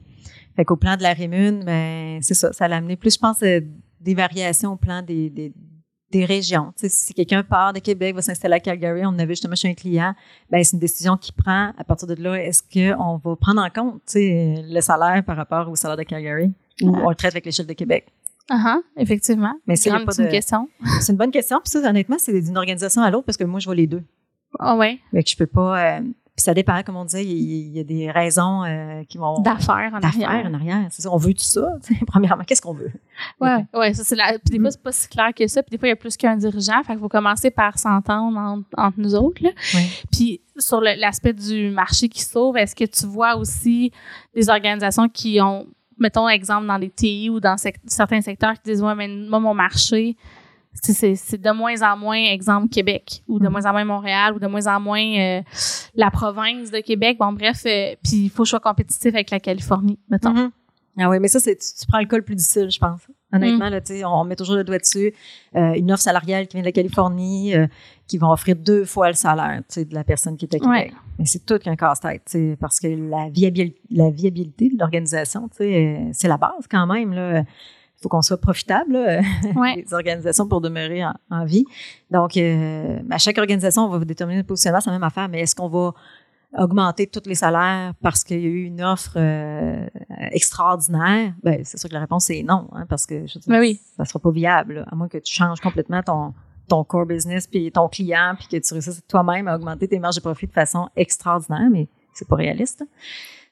Fait qu'au plan de la rémun, ben, c'est ça, ça l'a amené plus, je pense, des variations au plan des, des des régions. si quelqu'un part de Québec, va s'installer à Calgary, on avait justement chez un client, ben c'est une décision qu'il prend. À partir de là, est-ce qu'on va prendre en compte le salaire par rapport au salaire de Calgary? Ou on le traite avec l'échelle de Québec? Uh effectivement. Mais c'est une question? C'est une bonne question. Puis ça, honnêtement, c'est d'une organisation à l'autre parce que moi, je vois les deux. Ah ouais. Fait que je peux pas. Euh, puis ça dépend, comme on disait, il y, a des raisons euh, qui vont. D'affaires en arrière. en arrière. C'est ça. On veut tout ça. Premièrement, qu'est-ce qu'on veut? Ouais, ouais. Ça, c'est la... Puis des fois, c'est pas si clair que ça. Puis des fois, il y a plus qu'un dirigeant. Fait qu'il faut commencer par s'entendre entre, nous autres. Là. Puis sur l'aspect du marché qui sauve, est-ce que tu vois aussi des organisations qui ont, mettons, exemple dans les TI ou dans certains secteurs qui disent, ouais, mais moi, mon marché, c'est de moins en moins, exemple, Québec, ou de mm. moins en moins Montréal, ou de moins en moins euh, la province de Québec. Bon, bref, euh, puis il faut que je sois compétitif avec la Californie, mettons. Mm-hmm. Ah oui, mais ça, c'est, tu, prends le cas le plus difficile, je pense. Honnêtement, mm. là, on met toujours le doigt dessus. Euh, une offre salariale qui vient de la Californie, qui va offrir deux fois le salaire, de la personne qui est à Québec. Mais c'est tout qu'un casse-tête, parce que la viabilité, la viabilité de l'organisation, c'est la base quand même, là. Il faut qu'on soit profitable, là, les organisations pour demeurer en, vie. Donc, à chaque organisation, on va déterminer le positionnement, c'est la même affaire, mais est-ce qu'on va augmenter tous les salaires parce qu'il y a eu une offre euh, extraordinaire, ben c'est sûr que la réponse est non, hein, parce que je ben oui. ça sera pas viable, à moins que tu changes complètement ton ton core business puis ton client puis que tu réussisses toi-même à augmenter tes marges de profit de façon extraordinaire, mais c'est pas réaliste.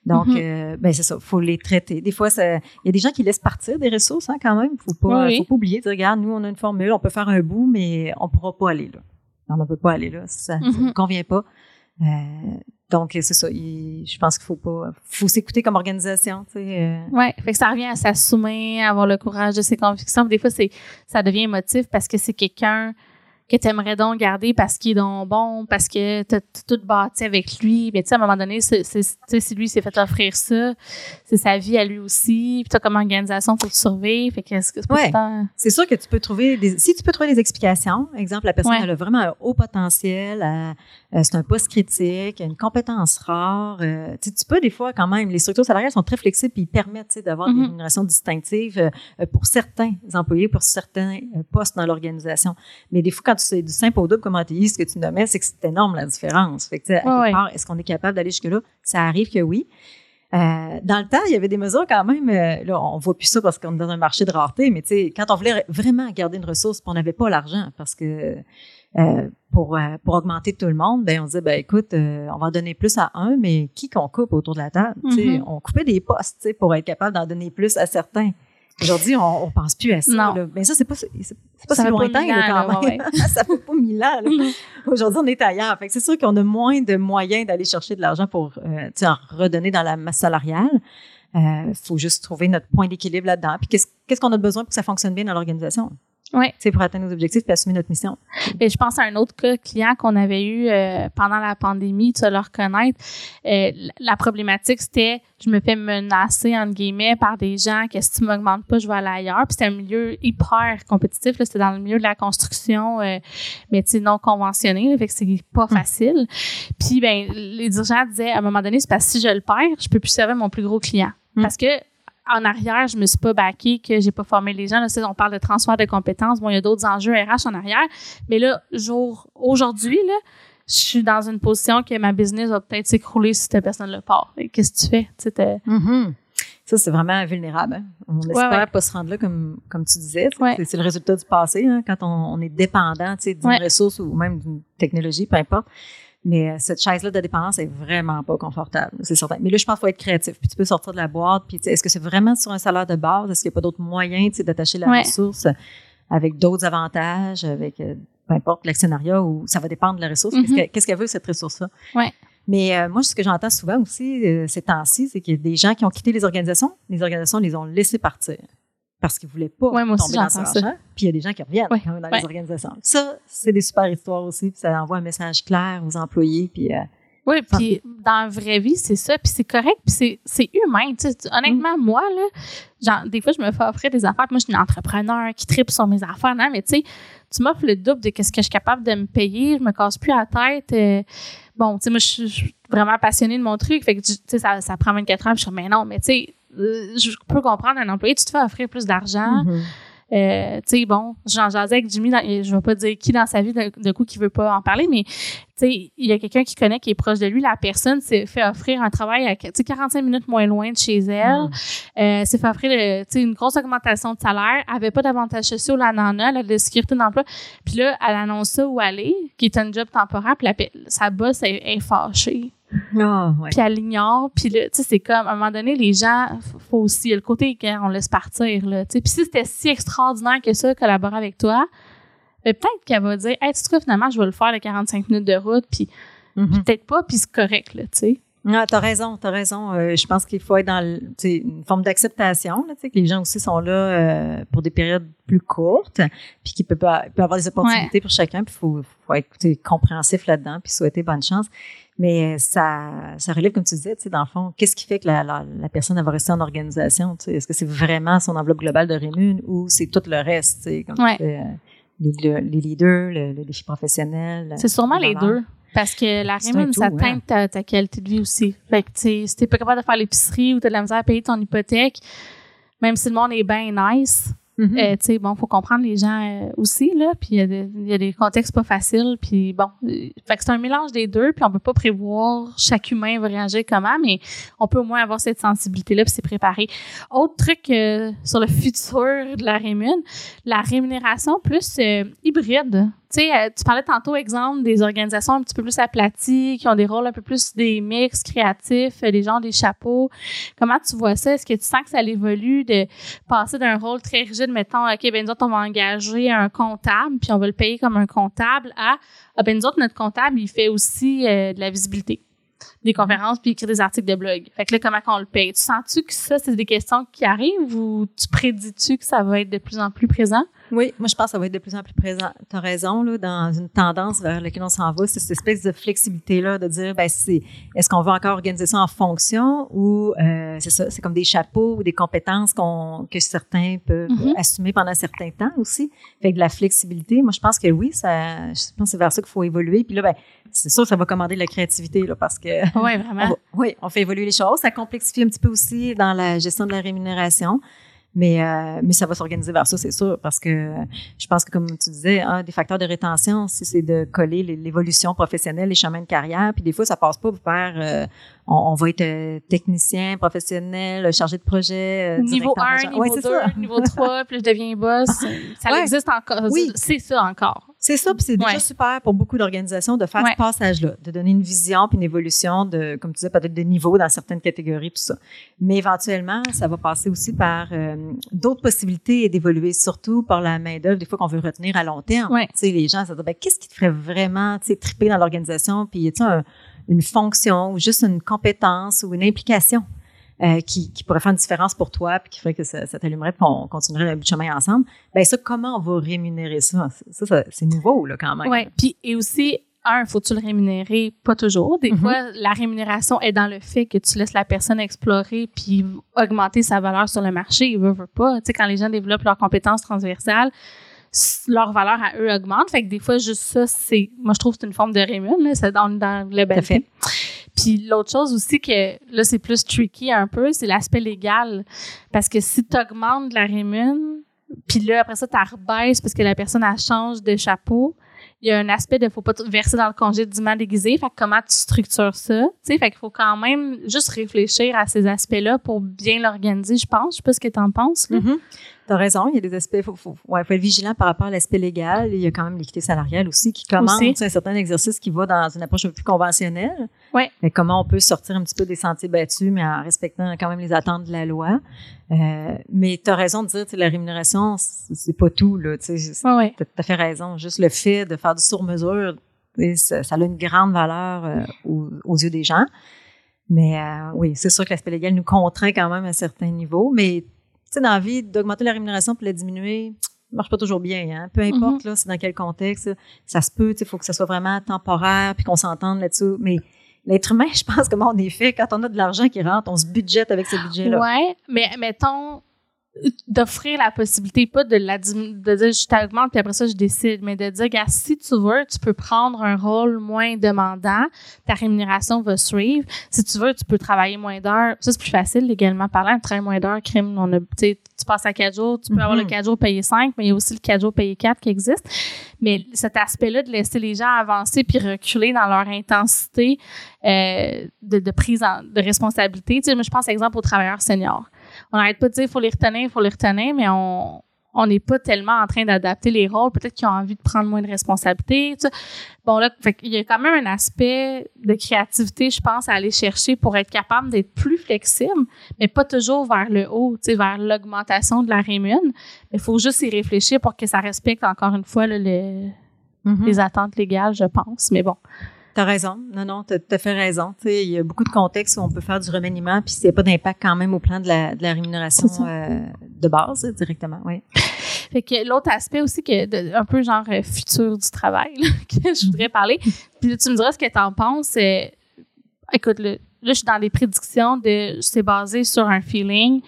Donc, mm-hmm. euh, ben c'est ça, faut les traiter. Des fois, il y a des gens qui laissent partir des ressources hein, quand même. Faut pas, faut pas oublier. De dire, regarde, nous on a une formule, on peut faire un bout, mais on pourra pas aller là. On ne peut pas aller là, ça, ne mm-hmm. convient pas. Euh, donc, c'est ça. je pense qu'il faut pas, faut s'écouter comme organisation, tu sais. Euh. Ouais. Fait que ça revient à s'assumer, à avoir le courage de ses convictions. Des fois, c'est, ça devient émotif parce que c'est quelqu'un que tu aimerais donc garder parce qu'il est donc bon, parce que tu as tout bâti avec lui. Mais tu sais, à un moment donné, c'est, si lui s'est fait offrir ça, c'est sa vie à lui aussi. Puis toi, comme organisation, faut te survivre. Fait que c'est, ouais. c'est sûr que tu peux trouver des, si tu peux trouver des explications, exemple, la personne elle a vraiment un haut potentiel, euh, c'est un poste critique, une compétence rare. Euh, tu peux des fois quand même, les structures salariales sont très flexibles et ils permettent d'avoir des mm-hmm. rémunérations distinctives euh, pour certains employés, pour certains postes dans l'organisation. Mais des fois, quand c'est du simple au double comme ce que tu nommais, c'est que c'est énorme la différence. Fait que, à est-ce qu'on est capable d'aller jusque-là? Ça arrive que oui. Euh, dans le temps, il y avait des mesures quand même. Euh, là, on voit plus ça parce qu'on est dans un marché de rareté, mais tu sais, quand on voulait vraiment garder une ressource, on n'avait pas l'argent parce que euh, pour pour augmenter tout le monde, ben on disait ben écoute, on va donner plus à un, mais qui qu'on coupe autour de la table? Mm-hmm. On coupait des postes, pour être capable d'en donner plus à certains. Aujourd'hui, on, on pense plus à ça. Non. Mais ça, c'est pas, c'est pas si lointain quand même. ça fait pas mille ans. Aujourd'hui, on est ailleurs. Fait c'est sûr qu'on a moins de moyens d'aller chercher de l'argent pour euh, en redonner dans la masse salariale. Il euh, faut juste trouver notre point d'équilibre là-dedans. Puis qu'est-ce, qu'on a besoin pour que ça fonctionne bien dans l'organisation? C'est pour atteindre nos objectifs et assumer notre mission. Et je pense à un autre cas client qu'on avait eu euh, pendant la pandémie, tu vas le reconnaître. Euh, la problématique, c'était je me fais menacer, entre guillemets, par des gens que si tu m'augmentes pas, je vais aller ailleurs. Puis c'était un milieu hyper compétitif. C'était dans le milieu de la construction, euh, mais tu sais, non conventionné. fait que c'est pas hum. facile. Puis, ben les dirigeants disaient, à un moment donné, c'est parce que si je le perds, je peux plus servir mon plus gros client. Hum. Parce que en arrière, je me suis pas baquée que j'ai pas formé les gens. Là, on parle de transfert de compétences. Bon, il y a d'autres enjeux RH en arrière. Mais là, jour, aujourd'hui, là, je suis dans une position que ma business va peut-être s'écrouler si cette personne le part. Qu'est-ce que tu fais? Tu mm-hmm. Ça, c'est vraiment vulnérable. Hein. On espère pas se rendre là, comme, comme tu disais. C'est le résultat du passé, hein, quand on, est dépendant d'une ressource ou même d'une technologie, peu importe. Mais euh, cette chaise-là de dépendance est vraiment pas confortable, c'est certain. Mais là, je pense qu'il faut être créatif. Puis tu peux sortir de la boîte. Puis est-ce que c'est vraiment sur un salaire de base? Est-ce qu'il n'y a pas d'autres moyens d'attacher la ressource avec d'autres avantages, avec euh, peu importe l'actionnariat ou ça va dépendre de la ressource? Mm-hmm. Qu'est-ce qu'elle veut, cette ressource-là? Ouais. Mais euh, moi, ce que j'entends souvent aussi ces temps-ci, c'est qu'il y a des gens qui ont quitté les organisations. Les organisations les ont laissés partir parce qu'ils voulaient pas tomber dans ce argent. Puis il y a des gens qui reviennent quand même dans les organisations. Ça, c'est des super histoires aussi. Puis ça envoie un message clair aux employés. Puis euh, oui, puis dans la vraie vie, c'est ça, puis c'est correct, puis c'est humain. Tu sais, honnêtement, mm. moi, là, genre, des fois, je me fais offrir des affaires, moi, je suis une entrepreneur qui tripe sur mes affaires, non, mais tu sais, tu m'offres le double de ce que je suis capable de me payer, je me casse plus la tête. Euh, bon, tu sais, moi, je suis vraiment passionnée de mon truc, fait que, tu sais, ça, ça prend 24 heures, puis je suis mais non, mais tu sais, je peux comprendre un employé, tu te fais offrir plus d'argent. Mm-hmm. Euh, tu sais, bon, j'en jasais avec Jimmy, je vais pas dire qui dans sa vie de, coup qui veut pas en parler, mais tu sais, il y a quelqu'un qui connaît, qui est proche de lui. La personne s'est fait offrir un travail à 45 minutes moins loin de chez elle. Mm. Euh, s'est fait offrir une grosse augmentation de salaire. Avait pas d'avantages sociaux, la nana, elle a de sécurité d'emploi. Puis là, elle annonce ça où aller, qui est un job temporaire, puis sa boss est, est fâchée. Oh, Puis elle l'ignore. Puis là, tu sais, c'est comme, à un moment donné, les gens, faut aussi, le côté qu'on laisse partir, là. Tu sais, puis si c'était si extraordinaire que ça, collaborer avec toi, ben, peut-être qu'elle va dire, hey, tu sais, finalement, je vais le faire les 45 minutes de route, puis mm-hmm. peut-être pas, puis c'est correct, là, tu sais. Ah, t'as raison, t'as raison. Euh, je pense qu'il faut être dans une forme d'acceptation, que les gens aussi sont là euh, pour des périodes plus courtes, puis qu'il peut, peut avoir des opportunités pour chacun, puis il faut, faut, être compréhensif là-dedans, puis souhaiter bonne chance. Mais ça, ça relève, comme tu disais, tu sais, dans le fond, qu'est-ce qui fait que la, la, la personne va rester en organisation? Tu sais? Est-ce que c'est vraiment son enveloppe globale de rémun ou c'est tout le reste? Tu sais, comme Ouais. tu fais, euh, les, les leaders, le, le défi professionnel. C'est sûrement les deux. Parce que la rémunération, ça teinte ouais. ta, ta qualité de vie aussi. Fait que, tu sais, si t'es pas capable de faire l'épicerie ou t'as de la misère à payer ton hypothèque, même si le monde est bien nice, Mhm. euh, tu sais, bon, faut comprendre les gens euh, aussi, là. Puis il y, a des- il y a des contextes pas faciles. Puis bon, euh, fait que c'est un mélange des deux. Puis on peut pas prévoir chaque humain va réagir comment, mais on peut au moins avoir cette sensibilité-là puis s'y préparer. Autre truc euh, sur le futur de la rémun, la rémunération plus euh, hybride. Tu sais, euh, tu parlais tantôt, exemple, des organisations un petit peu plus aplaties, qui ont des rôles un peu plus des mix créatifs, euh, des gens des chapeaux. Comment tu vois ça? Est-ce que tu sens que ça évolue de passer d'un rôle très rigide, mettons, OK, ben nous autres, on va engager un comptable, puis on va le payer comme un comptable, à, ah, ben nous autres, notre comptable, il fait aussi euh, de la visibilité, des conférences, puis écrit des articles de blog. Fait que là, comment qu'on le paye? Tu sens-tu que ça, c'est des questions qui arrivent ou tu prédis-tu que ça va être de plus en plus présent? Oui, moi je pense que ça va être de plus en plus présent. Tu as raison, là, dans une tendance vers laquelle on s'en va, c'est cette espèce de flexibilité-là de dire, ben, c'est, est-ce qu'on veut encore organiser ça en fonction ou euh, c'est ça, c'est comme des chapeaux ou des compétences qu'on, que certains peuvent Mhm. assumer pendant un certain temps aussi. Fait que de la flexibilité, moi je pense que oui, ça, je pense que c'est vers ça qu'il faut évoluer. Puis là, ben, c'est sûr, ça va commander de la créativité là, parce que Oui, on vraiment. va- oui, on fait évoluer les choses. Ça complexifie un petit peu aussi dans la gestion de la rémunération. Mais, euh, mais ça va s'organiser vers ça, c'est sûr, parce que je pense que, comme tu disais, un des facteurs de rétention, c'est de coller l'évolution professionnelle, les chemins de carrière. Puis des fois, ça passe pas vers euh, on, on va être euh, technicien, professionnel, chargé de projet. euh, Niveau directeur 1, agent. niveau Ouais, 2, c'est ça. niveau 3, puis je deviens boss. Ça Ouais. existe encore. Oui. C'est ça encore. C'est ça, puis c'est déjà Ouais. super pour beaucoup d'organisations de faire ce passage-là, de donner une vision puis une évolution de, comme tu disais, peut-être de niveau dans certaines catégories, tout ça. Mais éventuellement, ça va passer aussi par euh, d'autres possibilités d'évoluer, surtout par la main d'œuvre, des fois qu'on veut retenir à long terme. Tu sais, les gens, ça dit, ben, qu'est-ce qui te ferait vraiment, tu sais, triper dans l'organisation, puis a-t-il un- une fonction ou juste une compétence ou une implication euh, qui, qui pourrait faire une différence pour toi, puis qui ferait que ça, ça t'allumerait, puis qu'on continuerait le chemin ensemble. Ben ça, comment on va rémunérer ça? Ça, ça, c'est nouveau, là, quand même. Ouais. Puis, et aussi, un, faut-tu le rémunérer? Pas toujours. Des Mhm. fois, la rémunération est dans le fait que tu laisses la personne explorer puis augmenter sa valeur sur le marché. Il veut, veut pas. Tu sais, quand les gens développent leurs compétences transversales, leur valeur à eux augmente. Fait que des fois, juste ça, c'est, moi, je trouve que c'est une forme de rémun, là. C'est dans, dans le fait. Puis l'autre chose aussi que là, c'est plus tricky un peu, c'est l'aspect légal. Parce que si tu augmentes la rémun, puis là, après ça, tu rebaisses parce que la personne, elle change de chapeau, il y a un aspect de faut pas te verser dans le congédiement déguisé. Fait que comment tu structures ça? Tu sais, fait qu'il faut quand même juste réfléchir à ces aspects-là pour bien l'organiser, je pense. Je sais pas ce que tu en penses. là. Mhm. T'as raison, il y a des aspects, faut, faut, ouais, faut être vigilant par rapport à l'aspect légal. Il y a quand même l'équité salariale aussi qui commence tu sais, un certain exercice qui va dans une approche un peu plus conventionnelle. Ouais. Mais comment on peut sortir un petit peu des sentiers battus, mais en respectant quand même les attentes de la loi. Euh, mais tu as raison de dire, tu sais, la rémunération, c'est c'est pas tout, là. Tu sais, Ouais, tout à fait raison. Juste le fait de faire du sur-mesure, ça, ça a une grande valeur euh, aux, aux yeux des gens. Mais euh, oui, c'est sûr que l'aspect légal nous contraint quand même à certains niveaux. Mais tu sais, dans la vie, d'augmenter la rémunération pour la diminuer, ça marche pas toujours bien. Hein? Peu importe, là, c'est dans quel contexte. Ça se peut, il faut que ça soit vraiment temporaire puis qu'on s'entende là-dessus. Mais l'être humain, je pense, comment on est fait, quand on a de l'argent qui rentre, on se budgète avec ce budget-là. Ouais, mais mettons d'offrir la possibilité, pas de la de dire je t'augmente puis après ça je décide, mais de dire gars, si tu veux, tu peux prendre un rôle moins demandant, ta rémunération va suivre. Si tu veux, tu peux travailler moins d'heures. Ça c'est plus facile légalement parlant, travailler moins d'heures, crime, on a tu passes à quatre jours, tu peux avoir le Mhm. quatre jours payé cinq, mais il y a aussi le quatre jours payé quatre qui existe. Mais cet aspect-là de laisser les gens avancer puis reculer dans leur intensité euh, de, de prise en- de responsabilité. Tu sais, moi, je pense, exemple, aux travailleurs seniors. On n'arrête pas de dire il faut les retenir, il faut les retenir, mais on on n'est pas tellement en train d'adapter les rôles. Peut-être qu'ils ont envie de prendre moins de responsabilités. tu sais. Bon, là, fait qu'il y a quand même un aspect de créativité, je pense, à aller chercher pour être capable d'être plus flexible, mais pas toujours vers le haut, tu sais, vers l'augmentation de la rémun. Mais il faut juste y réfléchir pour que ça respecte, encore une fois, là, le- Mhm. les attentes légales, je pense. Mais bon. T'as raison. Non, non, t'as tout à fait raison. Il y a beaucoup de contextes où on peut faire du remaniement, puis a pas d'impact quand même au plan de la, de la rémunération C'est euh, de base, directement. Oui. Fait que l'autre aspect aussi, que de- un peu genre euh, futur du travail, là, que je voudrais parler. Puis là, tu me diras ce que tu en penses. euh, écoute, là, je suis dans des prédictions de c'est basé sur un feeling,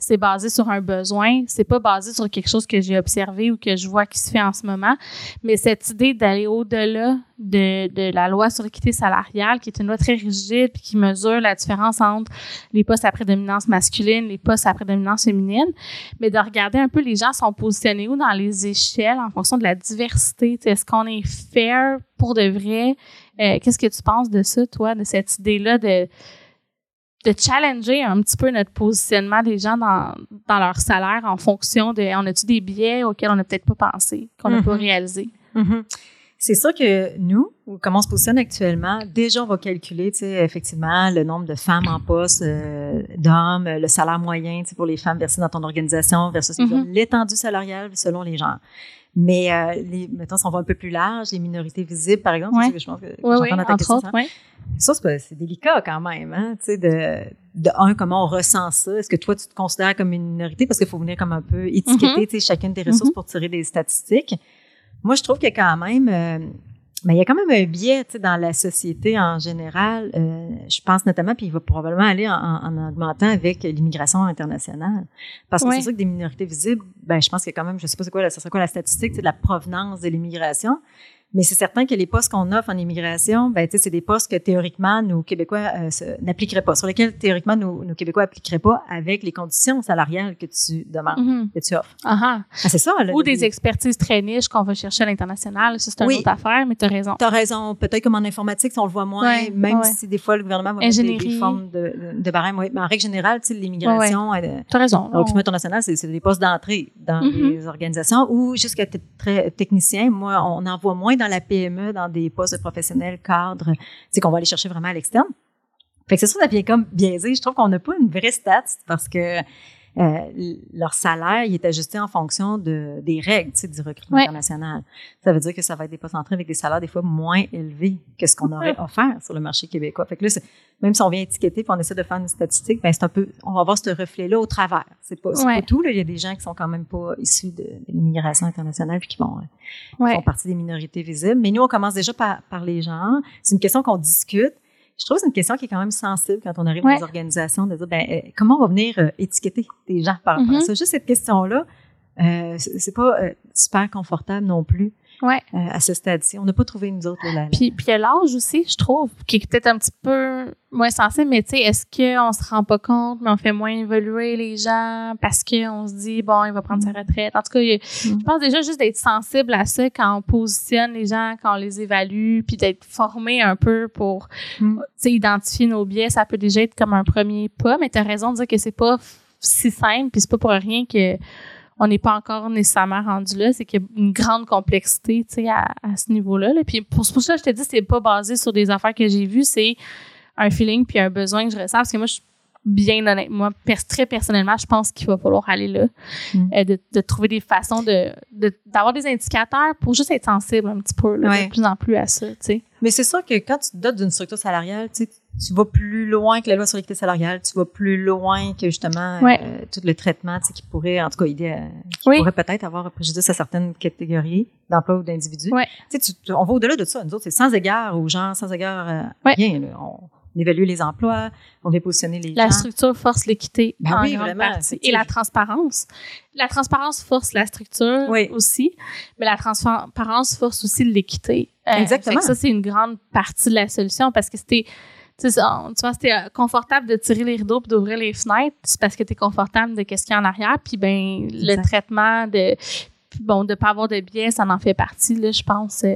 c'est basé sur un besoin, c'est pas basé sur quelque chose que j'ai observé ou que je vois qui se fait en ce moment. Mais cette idée d'aller au-delà de, de la loi sur l'équité salariale, qui est une loi très rigide puis qui mesure la différence entre les postes à prédominance masculine, les postes à prédominance féminine, mais de regarder un peu les gens sont positionnés où dans les échelles en fonction de la diversité. Est-ce qu'on est fair pour de vrai? Euh, qu'est-ce que tu penses de ça, toi, de cette idée-là de de challenger un petit peu notre positionnement des gens dans, dans leur salaire en fonction de on a-tu des biais auxquels on n'a peut-être pas pensé, qu'on n'a pas mhm. réalisé? Mhm. C'est sûr que nous, comment on se positionne actuellement, déjà on va calculer, tu sais, effectivement, le nombre de femmes en poste, euh, d'hommes, le salaire moyen, tu sais, pour les femmes versées dans ton organisation versus mhm. l'étendue salariale selon les genres. Mais euh, les, mettons, si on va un peu plus large, les minorités visibles, par exemple, ouais. je pense que ouais, ouais, entre autres. Ça, c'est délicat quand même, hein, tu sais, de, de un, comment on ressent ça? Est-ce que toi, tu te considères comme une minorité? Parce qu'il faut venir comme un peu étiqueter, tu sais, chacune des ressources mm-hmm. pour tirer des statistiques. Moi, je trouve qu'il y a quand même, euh, mais il y a quand même un biais, dans la société en général. Euh, je pense notamment, puis il va probablement aller en, en augmentant avec l'immigration internationale. Parce que c'est sûr que des minorités visibles, ben, je pense qu'il y a quand même, je sais pas c'est quoi, ça serait quoi la statistique, de la provenance de l'immigration. Mais c'est certain que les postes qu'on offre en immigration, ben, c'est des postes que théoriquement, nos Québécois euh, n'appliqueraient pas, sur lesquels théoriquement, nos, nos Québécois n'appliqueraient pas avec les conditions salariales que tu demandes, mm-hmm. que tu offres. Uh ah, c'est ça. Là, Ou des expertises très niches qu'on va chercher à l'international. Ça, c'est une autre affaire, mais tu as raison. Tu as raison. Peut-être comme en informatique, on le voit moins, même si des fois, le gouvernement va mettre des, formes de, de barème. Oui. Mais en règle générale, l'immigration... Tu as raison. Au international, c'est des postes d'entrée dans mm-hmm. les organisations ou jusqu'à très technicien. Moi, on en voit moins dans la PME, dans des postes professionnels, cadres, c'est qu'on va aller chercher vraiment à l'externe. Fait que c'est sûr, ça vient comme biaisé. Je trouve qu'on n'a pas une vraie stat parce que euh, leur salaire il est ajusté en fonction de, des règles du recrutement international. Ça veut dire que ça va être des postes entrés avec des salaires des fois moins élevés que ce qu'on aurait offert sur le marché québécois. Fait que là, même si on vient étiqueter puis on essaie de faire une statistique, ben c'est un peu, on va voir ce reflet-là au travers. C'est pas, pas tout. Là. Il y a des gens qui sont quand même pas issus de, l'immigration internationale puis qui vont euh, font partie des minorités visibles. Mais nous, on commence déjà par, par les gens. C'est une question qu'on discute je trouve que c'est une question qui est quand même sensible quand on arrive dans les organisations de dire ben, euh, comment on va venir euh, étiqueter des gens par rapport à mm-hmm. ça? Juste cette question-là, euh, c'est pas euh, super confortable non plus. Ouais. à ce stade-ci. On n'a pas trouvé une autre. Là, Puis, puis l'âge aussi, je trouve, qui est peut-être un petit peu moins sensible, mais tu sais, est-ce qu'on se rend pas compte, mais on fait moins évoluer les gens parce qu'on se dit, bon, il va prendre sa mm. retraite? En tout cas, mm. je pense déjà juste d'être sensible à ça quand on positionne les gens, quand on les évalue, puis d'être formé un peu pour, mm. identifier nos biais, ça peut déjà être comme un premier pas, mais tu as raison de dire que c'est pas si simple, puis c'est pas pour rien que on n'est pas encore nécessairement rendu là. C'est qu'il y a une grande complexité, tu sais, à, ce niveau-là. Puis pour, pour ça, je te dis, c'est pas basé sur des affaires que j'ai vues, c'est un feeling puis un besoin que je ressens. Parce que moi, je bien honnête, moi, très personnellement, je pense qu'il va falloir aller là, mm. euh, de, trouver des façons de d'avoir des indicateurs pour juste être sensible un petit peu, de plus en plus à ça, tu sais. Mais c'est sûr que quand tu te dotes d'une structure salariale, tu sais, tu vas plus loin que la loi sur l'équité salariale, tu vas plus loin que justement euh, tout le traitement qui pourrait, en tout cas, idée, qui pourrait peut-être avoir préjudice à certaines catégories d'emploi ou d'individus. Tu sais, on va au-delà de ça. Nous autres, c'est sans égard aux gens, sans égard à rien. on, évalue les emplois, on vient positionner les la gens. La structure force l'équité ben en grande partie. Et la transparence. La transparence force la structure aussi, mais la transparence force aussi l'équité. Euh, Exactement. ça, c'est une grande partie de la solution parce que c'était tu vois, c'était euh, confortable de tirer les rideaux et d'ouvrir les fenêtres, c'est parce que tu es confortable de qu'est-ce qu'il y a en arrière. Puis, ben, le traitement de, bon, de pas avoir de biais, ça en fait partie, là, je pense. Euh,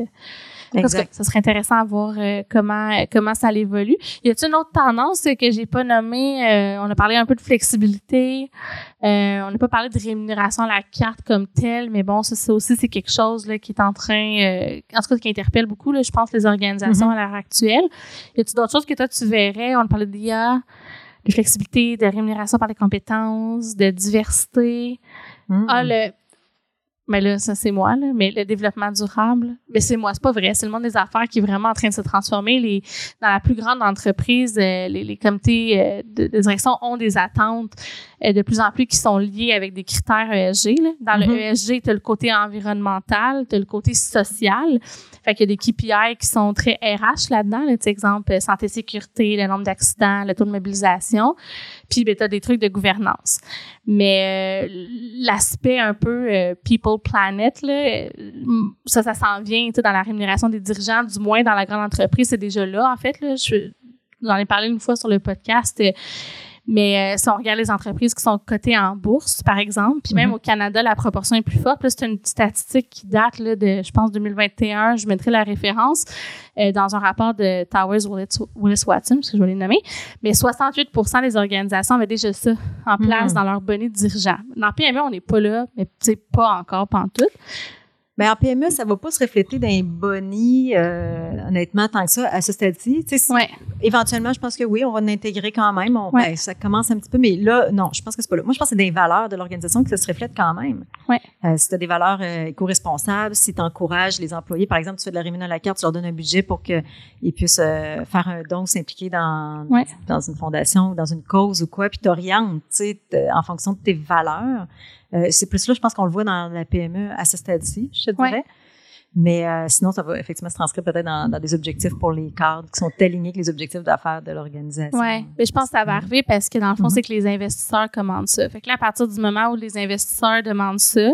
Ça serait intéressant à voir euh, comment comment ça évolue. Y a-t-il une autre tendance que j'ai pas nommée euh, On a parlé un peu de flexibilité. Euh, on n'a pas parlé de rémunération à la carte comme telle, mais bon, ça, aussi c'est quelque chose là, qui est en train, en tout cas qui interpelle beaucoup, là, je pense, les organisations mm-hmm. à l'heure actuelle. Y a-t-il d'autres choses que toi tu verrais? On a parlé d'IA, de flexibilité, de rémunération par les compétences, de diversité. Mm. Ah, le mais là, ça, c'est moi, là. Mais le développement durable, mais c'est moi, c'est pas vrai. C'est le monde des affaires qui est vraiment en train de se transformer. Les, dans la plus grande entreprise, euh, les, les, comités euh, de, direction ont des attentes euh, de plus en plus qui sont liés avec des critères ESG. Là. Dans le Mhm. ESG, tu as le côté environnemental, tu as le côté social. Fait qu'il y a des KPI qui sont très RH là-dedans. Là, exemple, euh, santé, sécurité, le nombre d'accidents, le taux de mobilisation. Puis, ben, tu as des trucs de gouvernance. Mais euh, l'aspect un peu euh, people planet, là, ça, ça s'en vient dans la rémunération des dirigeants, du moins dans la grande entreprise, c'est déjà là, en fait. Là, je, j'en ai parlé une fois sur le podcast. euh, mais euh, si on regarde les entreprises qui sont cotées en bourse, par exemple, puis même Mhm. au Canada, la proportion est plus forte. Là, c'est une statistique qui date là, de, je pense, 2021. Je mettrai la référence euh, dans un rapport de Towers Willis- Willis-Watson, parce que je vais les nommer. Mais 68% des organisations avaient déjà ça en place Mhm. dans leur bonnet de dirigeants. Dans PME, on n'est pas là, mais c'est pas encore, pas tout. Ben, en PME, ça va pas se refléter dans les bonnies, euh, honnêtement, tant que ça, à ce stade-ci. Ouais. Éventuellement, je pense que oui, on va l'intégrer quand même. On- Ouais. ben, ça commence un petit peu, mais là, non, je pense que c'est pas là. Moi, je pense que c'est des valeurs de l'organisation que ça se reflète quand même. Ouais. Euh, si tu as des valeurs euh, éco-responsables, si tu encourages les employés, par exemple, tu fais de la rémunération à la carte, tu leur donnes un budget pour qu'ils puissent euh, faire un don, s'impliquer dans, dans une fondation ou dans une cause ou quoi, puis t'orientes, en fonction de tes valeurs. Euh, c'est plus là, je pense qu'on le voit dans la PME à ce stade-ci, je te Ouais. dirais. Mais euh, sinon, ça va effectivement se transcrire peut-être dans, dans des objectifs pour les cadres qui sont alignés avec les objectifs d'affaires de l'organisation. Oui, mais je pense que ça va arriver parce que dans le fond, Mhm. c'est que les investisseurs commandent ça. Fait que là, à partir du moment où les investisseurs demandent ça,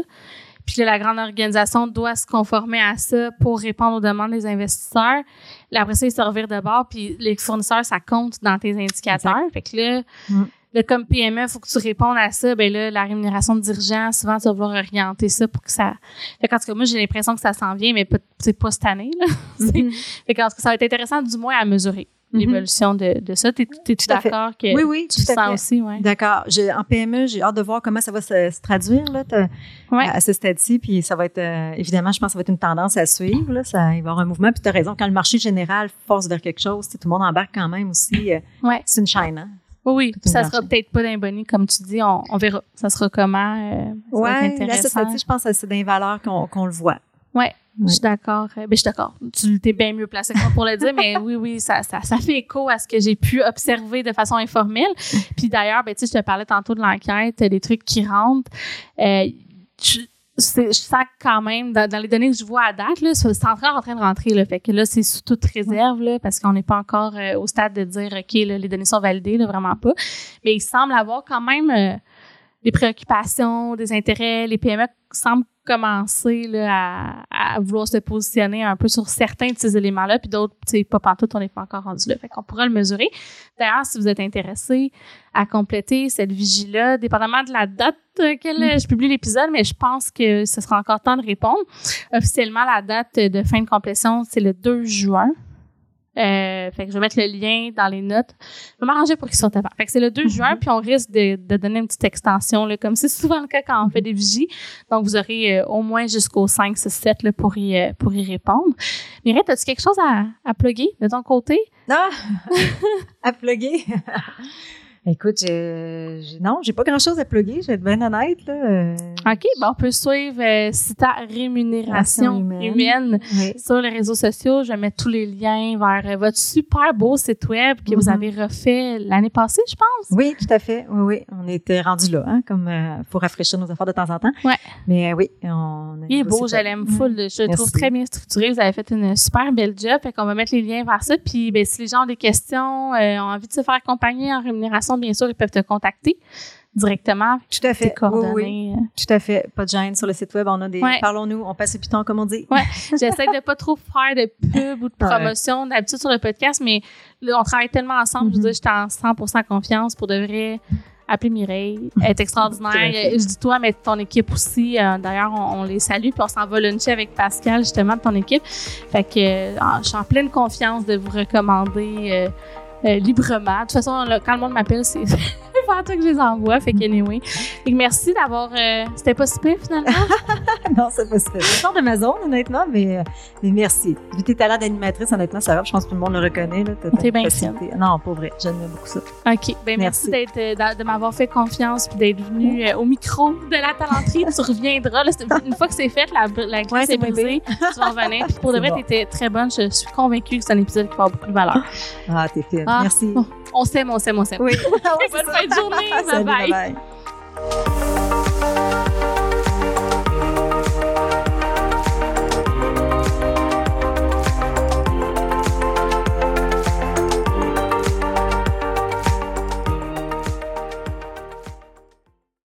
puis que la grande organisation doit se conformer à ça pour répondre aux demandes des investisseurs, là, après ça, ils se revirent de bord, puis les fournisseurs, ça compte dans tes indicateurs. Fait que là, Mhm. Là, comme PME, il faut que tu répondes à ça. Ben là, la rémunération de dirigeant, souvent, tu vas vouloir orienter ça pour que ça... Fait qu'en tout cas, moi, j'ai l'impression que ça s'en vient, mais c'est pas cette année, là. Mhm. fait qu'en tout cas, ça va être intéressant, du moins, à mesurer Mhm. l'évolution de, de ça. T'es, Tout d'accord que Oui, oui, tu le tout sens aussi, ouais. D'accord. J'ai- En PME, j'ai hâte de voir comment ça va se, se traduire là, Ouais. à ce stade-ci. Puis ça va être, euh, évidemment, je pense que ça va être une tendance à suivre. Là. Ça, il va y avoir un mouvement. Puis tu as raison, quand le marché général force vers quelque chose, tout le monde embarque quand même aussi. euh, Ouais. C'est une chaîne. Hein? Oui, oui. Ça sera peut-être pas d'un bonnet, comme tu dis. On, on verra. Ça sera comment. euh, Oui, je pense que c'est des valeurs qu'on qu'on le voit. Ouais, je suis d'accord. Euh, Ben, je suis d'accord. Tu t'es bien mieux placé que moi pour le dire, mais oui, oui, ça, ça, ça fait écho à ce que j'ai pu observer de façon informelle. Puis d'ailleurs, ben, tu sais, je te parlais tantôt de l'enquête, des trucs qui rentrent. Euh, c'est- je sens quand même, dans, les données que je vois à date, là, c'est encore en train de rentrer. Là, fait que là, c'est sous toute réserve, là, parce qu'on n'est pas encore euh, au stade de dire, OK, les données sont validées, vraiment pas. Mais il semble avoir quand même euh, des préoccupations, des intérêts. Les PME semblent commencer là, à, à vouloir se positionner un peu sur certains de ces éléments-là, puis d'autres, pas pantoute, on n'est pas encore rendu là. Fait qu'on pourra le mesurer. D'ailleurs, si vous êtes intéressé à compléter cette vigie-là, dépendamment de la date à laquelle je publie l'épisode, mais je pense que ce sera encore temps de répondre. Officiellement, la date de fin de complétion, c'est le 2 juin. Euh, fait que je vais mettre le lien dans les notes. Je vais m'arranger pour qu'ils soient avant. Fait que c'est le 2 juin, puis on risque de, de donner une petite extension, là, comme c'est souvent le cas quand on fait des vigies. Donc, vous aurez euh, au moins jusqu'au 5, 6, 7 là, pour, y, euh, pour y répondre. Mireille, as-tu quelque chose à, à plugger de ton côté? Ah! à plugger. Écoute, j'ai- j'ai- non, j'ai pas grand-chose à plugger, je vais être bien honnête. Là. Euh, OK, ben on peut suivre euh, Cita Rémunération Rémunération humaine. humaine oui. sur les réseaux sociaux. Je vais mettre tous les liens vers euh, votre super beau site web que vous Mhm. avez refait l'année passée, je pense. Oui, tout à fait. Oui, oui. On était rendu là, hein, comme euh, pour rafraîchir nos affaires de temps en temps. Ouais. Mais euh, oui, on a Il est beau, je l'aime full. Je le trouve très bien structuré. Vous avez fait une super belle job. Fait qu'on va mettre les liens vers ça. Puis, ben, si les gens ont des questions, euh, ont envie de se faire accompagner en rémunération, bien sûr, ils peuvent te contacter directement. Tout à fait. Oui, oui. coordonnées. euh. Tout à fait. Pas de gêne. Sur le site web, on a des. Ouais. Parlons-nous, on passe au piton, comme on dit. Ouais. J'essaie de pas trop faire de pub ou de promotion d'habitude sur le podcast, mais là, on travaille tellement ensemble. Je veux Mhm. dire, j'étais en 100% confiance pour de vrai. Appeler Mireille, elle est extraordinaire. Je dis toi, mais ton équipe aussi. Euh, D'ailleurs, on, on les salue, puis on s'en va luncher avec Pascal, justement, de ton équipe. Fait que euh, je suis en pleine confiance de vous recommander euh, librement. De toute façon, là, quand le monde m'appelle, c'est par toi que je les envoie. Fait que anyway. Fait que merci d'avoir. euh, C'était pas si pire, finalement. non, c'est pas super. Je sors de ma zone, honnêtement, mais, euh, mais merci. Vu tes talents d'animatrice, honnêtement, ça va. Je pense que tout le monde le reconnaît. T'es bien. Non, pour vrai. J'aime beaucoup ça. OK. Ben, merci, Merci. d'être, euh, de m'avoir fait confiance puis d'être venu euh, au micro de la talenterie. tu reviendras. Là, une fois que c'est fait, la, la glace Ouais, est brisée. Tu vas revenir. Puis pour de vrai, bon. tu étais très bonne. Je suis convaincue que c'est un épisode qui va avoir beaucoup de valeur. Ah, t'es fine. Ah, Merci. On s'aime, on s'aime, on s'aime. Oui. De journée. bye. bye.